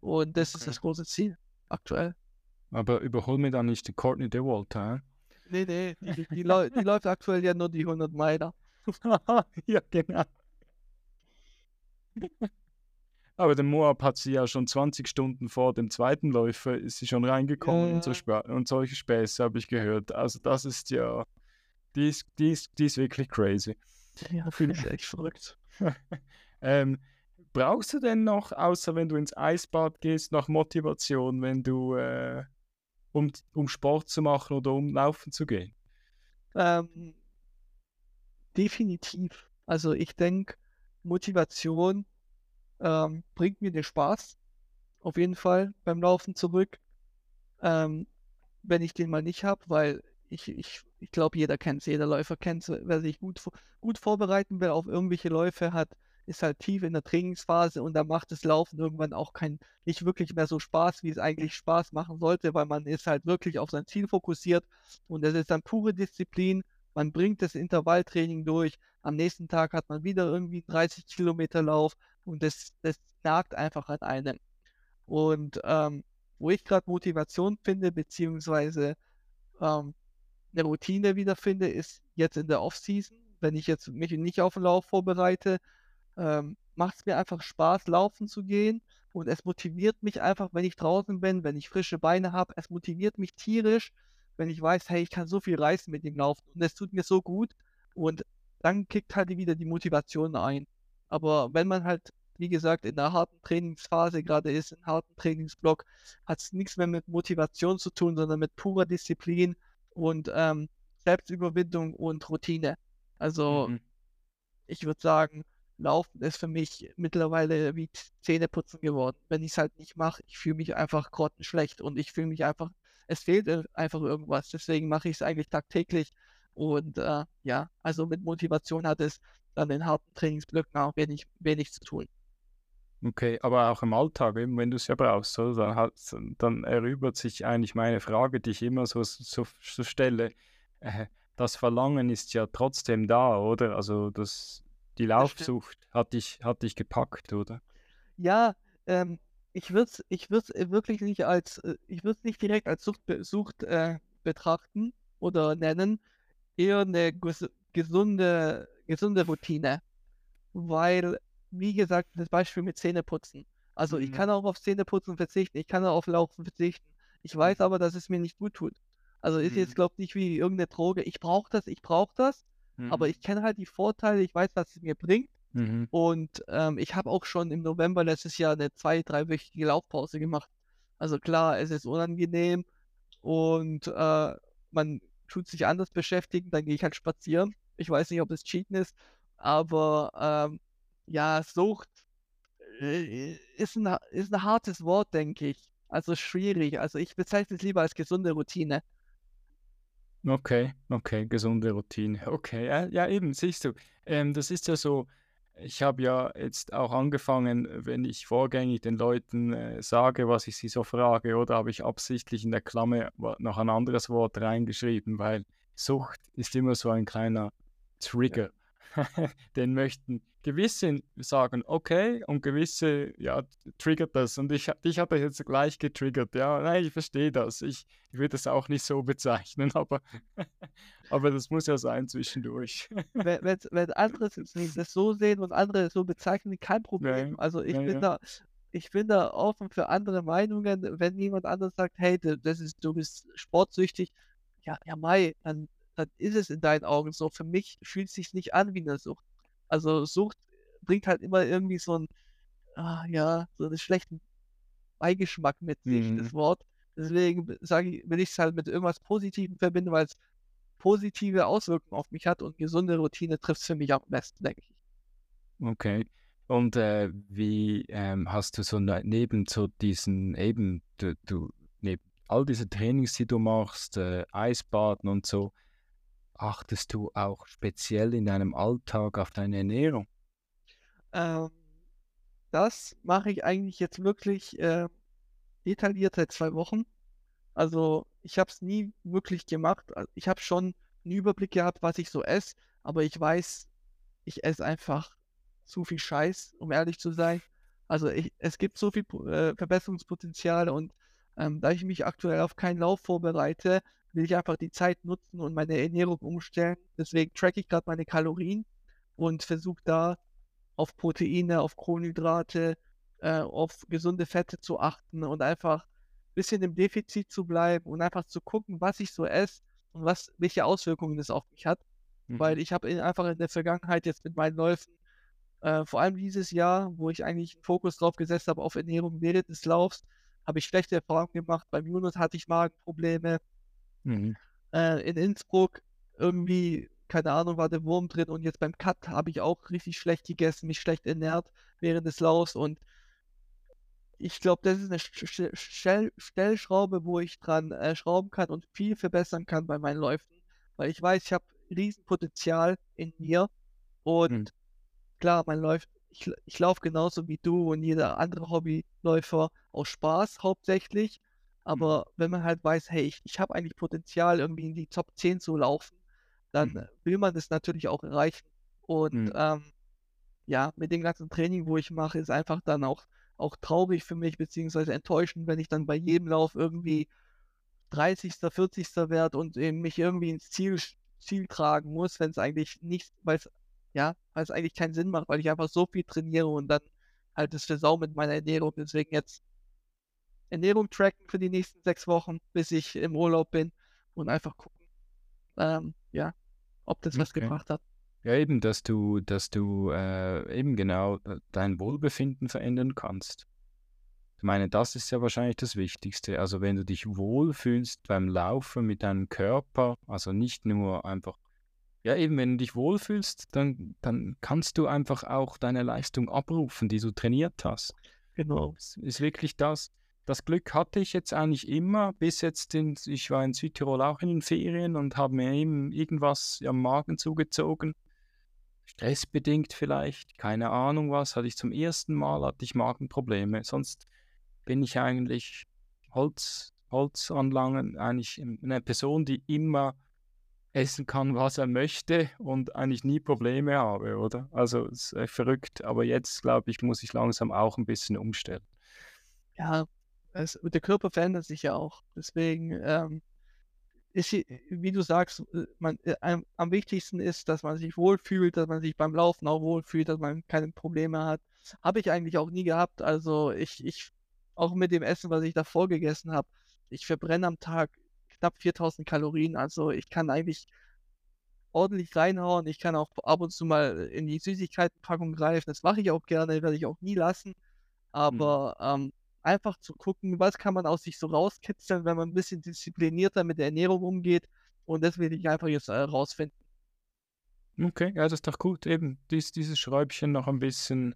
Und das okay. ist das große Ziel aktuell. Aber überhol mir dann nicht die Courtney DeWalt, hä? Nee, nee, die, die, die, die läuft aktuell ja nur die 100 Meiler. ja, genau. Aber der Moab hat sie ja schon 20 Stunden vor dem zweiten Läufer ist sie schon reingekommen ja, und, so und, solche Späße habe ich gehört. Also das ist ja, die ist, die ist, die ist wirklich crazy. Ja, finde ich echt verrückt. ähm, brauchst du denn noch, außer wenn du ins Eisbad gehst, noch Motivation, wenn du äh, um, um Sport zu machen oder um laufen zu gehen? Ähm, definitiv. Also ich denke, Motivation ähm, bringt mir den Spaß. Auf jeden Fall beim Laufen zurück. Ähm, wenn ich den mal nicht habe, weil ich, ich, ich glaube, jeder kennt es, jeder Läufer kennt es, wer sich gut, gut vorbereiten will auf irgendwelche Läufe, hat ist halt tief in der Trainingsphase und da macht das Laufen irgendwann auch kein, nicht wirklich mehr so Spaß, wie es eigentlich Spaß machen sollte, weil man ist halt wirklich auf sein Ziel fokussiert und es ist dann pure Disziplin. Man bringt das Intervalltraining durch. Am nächsten Tag hat man wieder irgendwie 30 Kilometer Lauf und das, das nagt einfach an einem. Und ähm, wo ich gerade Motivation finde, beziehungsweise ähm, eine Routine wiederfinde, ist jetzt in der Offseason, wenn ich jetzt mich nicht auf den Lauf vorbereite, ähm, macht es mir einfach Spaß, laufen zu gehen. Und es motiviert mich einfach, wenn ich draußen bin, wenn ich frische Beine habe. Es motiviert mich tierisch, wenn ich weiß, hey, ich kann so viel reißen mit dem Laufen. Und es tut mir so gut. Und dann kickt halt wieder die Motivation ein. Aber wenn man halt, wie gesagt, in einer harten Trainingsphase gerade ist, in einem harten Trainingsblock, hat es nichts mehr mit Motivation zu tun, sondern mit purer Disziplin und ähm, Selbstüberwindung und Routine. Also mhm. ich würde sagen, Laufen ist für mich mittlerweile wie Zähneputzen geworden. Wenn ich es halt nicht mache, ich fühle mich einfach grottenschlecht und ich fühle mich einfach, es fehlt einfach irgendwas. Deswegen mache ich es eigentlich tagtäglich. Und äh, ja, also mit Motivation hat es dann in harten Trainingsblöcken auch wenig, wenig zu tun. Okay, aber auch im Alltag, eben wenn du es ja brauchst, oder? Dann, hat, dann erübert sich eigentlich meine Frage, die ich immer so, so, so stelle. Äh, das Verlangen ist ja trotzdem da, oder? Also das die Laufsucht hat dich, hat dich gepackt, oder? Ja, ähm, ich würde es ich würd's äh, wirklich nicht als, äh, ich würde es nicht direkt als Sucht, Sucht äh, betrachten oder nennen, eher eine ges gesunde, gesunde Routine. Weil, wie gesagt, das Beispiel mit Zähneputzen. Also mhm. ich kann auch auf Zähneputzen verzichten, ich kann auch auf Laufen verzichten. Ich weiß mhm. aber, dass es mir nicht gut tut. Also ist mhm. jetzt, glaube ich, nicht wie irgendeine Droge. Ich brauche das, ich brauche das. Mhm. Aber ich kenne halt die Vorteile, ich weiß, was es mir bringt. Mhm. Und ähm, ich habe auch schon im November letztes Jahr eine zwei-, dreiwöchige Laufpause gemacht. Also klar, es ist unangenehm und äh, man tut sich anders beschäftigen, dann gehe ich halt spazieren. Ich weiß nicht, ob es Cheaten ist, aber ähm, ja, Sucht äh, ist, ein, ist ein hartes Wort, denke ich. Also schwierig. Also ich bezeichne es lieber als gesunde Routine. Okay, okay, gesunde Routine. Okay, ja, ja eben, siehst du, ähm, das ist ja so, ich habe ja jetzt auch angefangen, wenn ich vorgängig den Leuten äh, sage, was ich sie so frage, oder habe ich absichtlich in der Klammer noch ein anderes Wort reingeschrieben, weil Sucht ist immer so ein kleiner Trigger. den möchten gewisse sagen, okay, und gewisse, ja, triggert das. Und ich, dich hat er jetzt gleich getriggert. Ja, nein, ich verstehe das. Ich, ich würde das auch nicht so bezeichnen, aber, aber das muss ja sein zwischendurch. wenn, wenn, wenn andere das so sehen und andere so bezeichnen, kein Problem. Ja, also ich ja, bin ja. da, ich bin da offen für andere Meinungen. Wenn jemand anderes sagt, hey, das ist, du bist sportsüchtig, ja, ja, Mai, dann dann ist es in deinen Augen so. Für mich fühlt es sich nicht an wie eine Sucht. Also Sucht bringt halt immer irgendwie so ein, ah, ja, so einen schlechten Beigeschmack mit sich, mhm. das Wort. Deswegen sage ich, will ich es halt mit irgendwas Positivem verbinden, weil es positive Auswirkungen auf mich hat und gesunde Routine trifft es für mich am besten, denke ich. Okay. Und äh, wie ähm, hast du so ne, neben so diesen eben, du, du neben all diese Trainings, die du machst, äh, Eisbaden und so, achtest du auch speziell in deinem Alltag auf deine Ernährung? Ähm, das mache ich eigentlich jetzt wirklich äh, detailliert seit zwei Wochen. Also ich habe es nie wirklich gemacht. Ich habe schon einen Überblick gehabt, was ich so esse, aber ich weiß, ich esse einfach zu viel Scheiß, um ehrlich zu sein. Also ich, es gibt so viel äh, Verbesserungspotenzial und ähm, da ich mich aktuell auf keinen Lauf vorbereite, will ich einfach die Zeit nutzen und meine Ernährung umstellen. Deswegen tracke ich gerade meine Kalorien und versuche da auf Proteine, auf Kohlenhydrate, äh, auf gesunde Fette zu achten und einfach ein bisschen im Defizit zu bleiben und einfach zu gucken, was ich so esse und was, welche Auswirkungen das auf mich hat. Mhm. Weil ich habe einfach in der Vergangenheit jetzt mit meinen Läufen, äh, vor allem dieses Jahr, wo ich eigentlich einen Fokus drauf gesetzt habe auf Ernährung während des Laufs, habe ich schlechte Erfahrungen gemacht. Beim Yunus hatte ich Magenprobleme. Mhm. Äh, in Innsbruck irgendwie, keine Ahnung, war der Wurm drin und jetzt beim Cut habe ich auch richtig schlecht gegessen, mich schlecht ernährt während des Laufs und ich glaube, das ist eine Stell Stellschraube, wo ich dran äh, schrauben kann und viel verbessern kann bei meinen Läufen, weil ich weiß, ich habe Riesenpotenzial in mir und mhm. klar, man läuft, ich, ich laufe genauso wie du und jeder andere Hobbyläufer aus Spaß hauptsächlich Mhm. Aber wenn man halt weiß, hey, ich, ich habe eigentlich Potenzial, irgendwie in die Top 10 zu laufen, dann mhm. will man das natürlich auch erreichen. Und mhm. ähm, ja, mit dem ganzen Training, wo ich mache, ist einfach dann auch, auch traurig für mich, beziehungsweise enttäuschend, wenn ich dann bei jedem Lauf irgendwie 30., 40. werde und mich irgendwie ins Ziel, Ziel tragen muss, wenn es eigentlich nicht, weil es ja, weil es eigentlich keinen Sinn macht, weil ich einfach so viel trainiere und dann halt das versau mit meiner Ernährung. Deswegen jetzt Ernährung tracken für die nächsten sechs Wochen, bis ich im Urlaub bin und einfach gucken, ähm, ja, ob das okay. was gebracht hat. Ja, eben, dass du, dass du äh, eben genau äh, dein Wohlbefinden verändern kannst. Ich meine, das ist ja wahrscheinlich das Wichtigste. Also wenn du dich wohlfühlst beim Laufen mit deinem Körper, also nicht nur einfach, ja eben, wenn du dich wohlfühlst, dann, dann kannst du einfach auch deine Leistung abrufen, die du trainiert hast. Genau. Es ist wirklich das. Das Glück hatte ich jetzt eigentlich immer, bis jetzt, in, ich war in Südtirol auch in den Ferien und habe mir eben irgendwas am Magen zugezogen. Stressbedingt vielleicht, keine Ahnung was, hatte ich zum ersten Mal, hatte ich Magenprobleme. Sonst bin ich eigentlich Holz, Holzanlangen, eigentlich eine Person, die immer essen kann, was er möchte und eigentlich nie Probleme habe, oder? Also ist verrückt, aber jetzt glaube ich, muss ich langsam auch ein bisschen umstellen. Ja, es, der Körper verändert sich ja auch. Deswegen ähm, ist, wie du sagst, äh, man, äh, am wichtigsten ist, dass man sich wohlfühlt, dass man sich beim Laufen auch wohlfühlt, dass man keine Probleme hat. Habe ich eigentlich auch nie gehabt. Also ich, ich, auch mit dem Essen, was ich davor gegessen habe, ich verbrenne am Tag knapp 4000 Kalorien. Also ich kann eigentlich ordentlich reinhauen. Ich kann auch ab und zu mal in die Süßigkeitenpackung greifen. Das mache ich auch gerne, werde ich auch nie lassen. Mhm. Aber mhm. ähm, einfach zu gucken, was kann man aus sich so rauskitzeln, wenn man ein bisschen disziplinierter mit der Ernährung umgeht. Und das will ich einfach jetzt äh, rausfinden. Okay, ja, das ist doch gut. Eben dies, dieses Schräubchen noch ein bisschen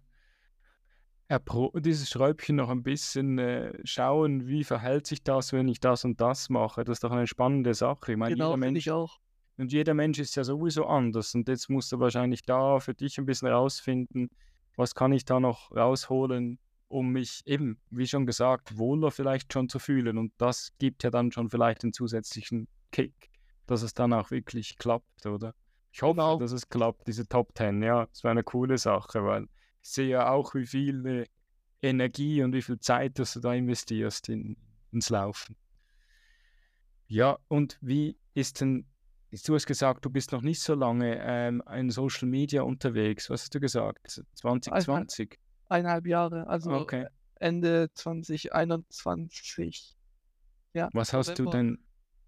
dieses Schräubchen noch ein bisschen äh, schauen, wie verhält sich das, wenn ich das und das mache. Das ist doch eine spannende Sache. Ich meine, genau, jeder Mensch, ich auch. Und jeder Mensch ist ja sowieso anders. Und jetzt musst du wahrscheinlich da für dich ein bisschen rausfinden, was kann ich da noch rausholen, um mich eben, wie schon gesagt, wohler vielleicht schon zu fühlen. Und das gibt ja dann schon vielleicht den zusätzlichen Kick, dass es dann auch wirklich klappt, oder? Ich hoffe, Genau. dass es klappt, diese Top 10. Ja, das wäre eine coole Sache, weil ich sehe ja auch, wie viel Energie und wie viel Zeit dass du da investierst in, ins Laufen. Ja, und wie ist denn, du hast gesagt, du bist noch nicht so lange ähm, in Social Media unterwegs. Was hast du gesagt? 2020? Eineinhalb Jahre, also Okay. Ende 2021. Ja, Was hast du denn,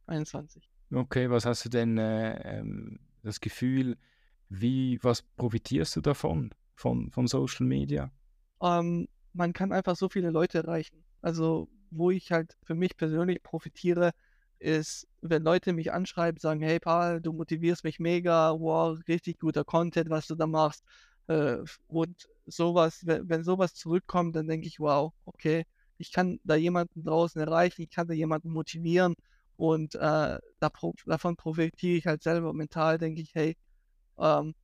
21. okay, was hast du denn äh, ähm, das Gefühl, wie, was profitierst du davon, von, von Social Media? Ähm, man kann einfach so viele Leute erreichen. Also, wo ich halt für mich persönlich profitiere, ist, wenn Leute mich anschreiben, sagen, hey Paul, du motivierst mich mega, wow, richtig guter Content, was du da machst. Äh, und sowas, wenn, wenn sowas zurückkommt, dann denke ich, wow, okay, ich kann da jemanden draußen erreichen, ich kann da jemanden motivieren und äh, davon profitiere ich halt selber mental, denke ich, hey, ähm,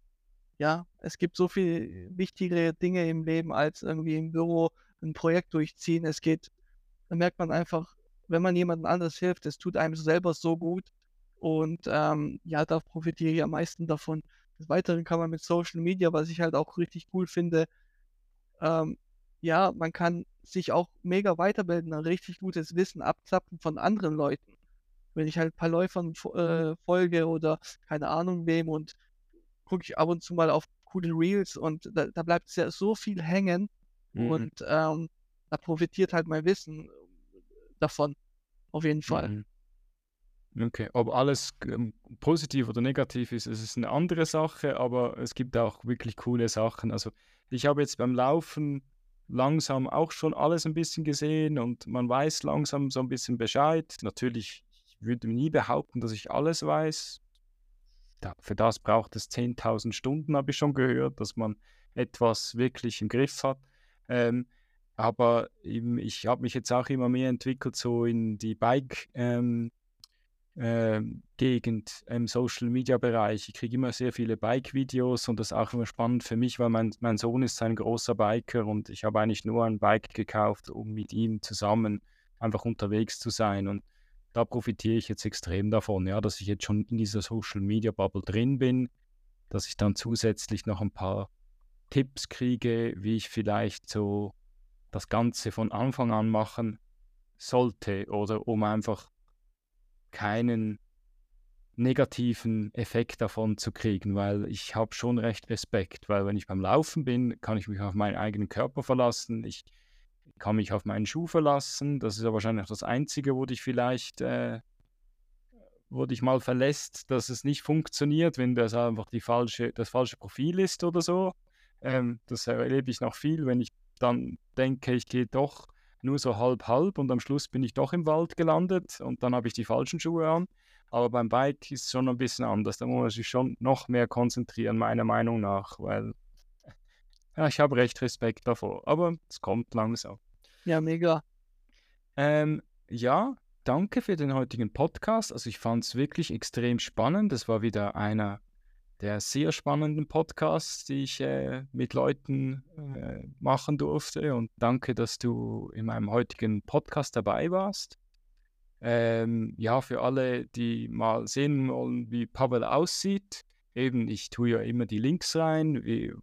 ja, es gibt so viel wichtigere Dinge im Leben als irgendwie im Büro ein Projekt durchziehen. Es geht, da merkt man einfach, wenn man jemandem anderes hilft, es tut einem selber so gut und ähm, ja, da profitiere ich am meisten davon. Des Weiteren kann man mit Social Media, was ich halt auch richtig cool finde, ähm, ja, man kann sich auch mega weiterbilden, ein richtig gutes Wissen abzapfen von anderen Leuten. Wenn ich halt ein paar Läufern äh, folge oder keine Ahnung wem und gucke ich ab und zu mal auf coole Reels und da, da bleibt ja so viel hängen Mhm. und ähm, da profitiert halt mein Wissen davon, auf jeden Fall. Mhm. Okay, ob alles ähm, positiv oder negativ ist, es ist eine andere Sache, aber es gibt auch wirklich coole Sachen. Also ich habe jetzt beim Laufen langsam auch schon alles ein bisschen gesehen und man weiß langsam so ein bisschen Bescheid. Natürlich, ich würde nie behaupten, dass ich alles weiß. Für das braucht es 10.000 Stunden, habe ich schon gehört, dass man etwas wirklich im Griff hat. Ähm, aber eben, ich habe mich jetzt auch immer mehr entwickelt, so in die Bike. Ähm, ähm, Gegend im Social Media Bereich. Ich kriege immer sehr viele Bike-Videos und das ist auch immer spannend für mich, weil mein, mein Sohn ist ein großer Biker und ich habe eigentlich nur ein Bike gekauft, um mit ihm zusammen einfach unterwegs zu sein. Und da profitiere ich jetzt extrem davon, ja, dass ich jetzt schon in dieser Social Media Bubble drin bin, dass ich dann zusätzlich noch ein paar Tipps kriege, wie ich vielleicht so das Ganze von Anfang an machen sollte oder um einfach keinen negativen Effekt davon zu kriegen, weil ich habe schon recht Respekt, weil wenn ich beim Laufen bin, kann ich mich auf meinen eigenen Körper verlassen, ich kann mich auf meinen Schuh verlassen, das ist ja wahrscheinlich das Einzige, wo dich vielleicht, äh, wo dich mal verlässt, dass es nicht funktioniert, wenn das einfach die falsche, das falsche Profil ist oder so. Ähm, das erlebe ich noch viel, wenn ich dann denke, ich gehe doch nur so halb halb und am Schluss bin ich doch im Wald gelandet und dann habe ich die falschen Schuhe an. Aber beim Bike ist es schon ein bisschen anders. Da muss man sich schon noch mehr konzentrieren, meiner Meinung nach, weil ja, ich habe recht Respekt davor. Aber es kommt langsam. Ja, mega. Ähm, ja, danke für den heutigen Podcast. Also ich fand es wirklich extrem spannend. Das war wieder einer der sehr spannenden Podcasts, die ich äh, mit Leuten äh, machen durfte. Und danke, dass du in meinem heutigen Podcast dabei warst. Ähm, ja, für alle, die mal sehen wollen, wie Pavel aussieht, eben, ich tue ja immer die Links rein wie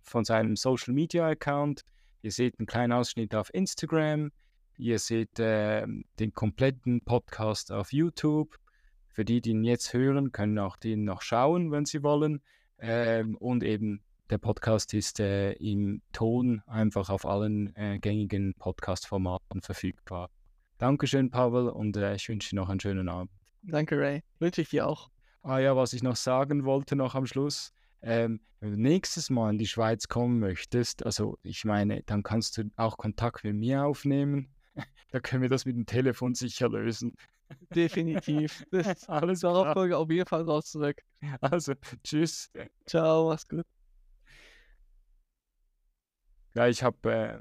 von seinem Social Media Account. Ihr seht einen kleinen Ausschnitt auf Instagram. Ihr seht äh, den kompletten Podcast auf YouTube. Für die, die ihn jetzt hören, können auch den noch schauen, wenn sie wollen. Ähm, und eben der Podcast ist äh, im Ton einfach auf allen äh, gängigen Podcast-Formaten verfügbar. Dankeschön, Pavel, und äh, ich wünsche dir noch einen schönen Abend. Danke, Ray. Wünsche ich dir auch. Ah ja, was ich noch sagen wollte noch am Schluss. Ähm, wenn du nächstes Mal in die Schweiz kommen möchtest, also ich meine, dann kannst du auch Kontakt mit mir aufnehmen. da können wir das mit dem Telefon sicher lösen. Definitiv. Das, Alles darauf klar. ich auf jeden Fall raus zurück. Also, tschüss. Ciao, mach's gut. Ja, ich habe äh,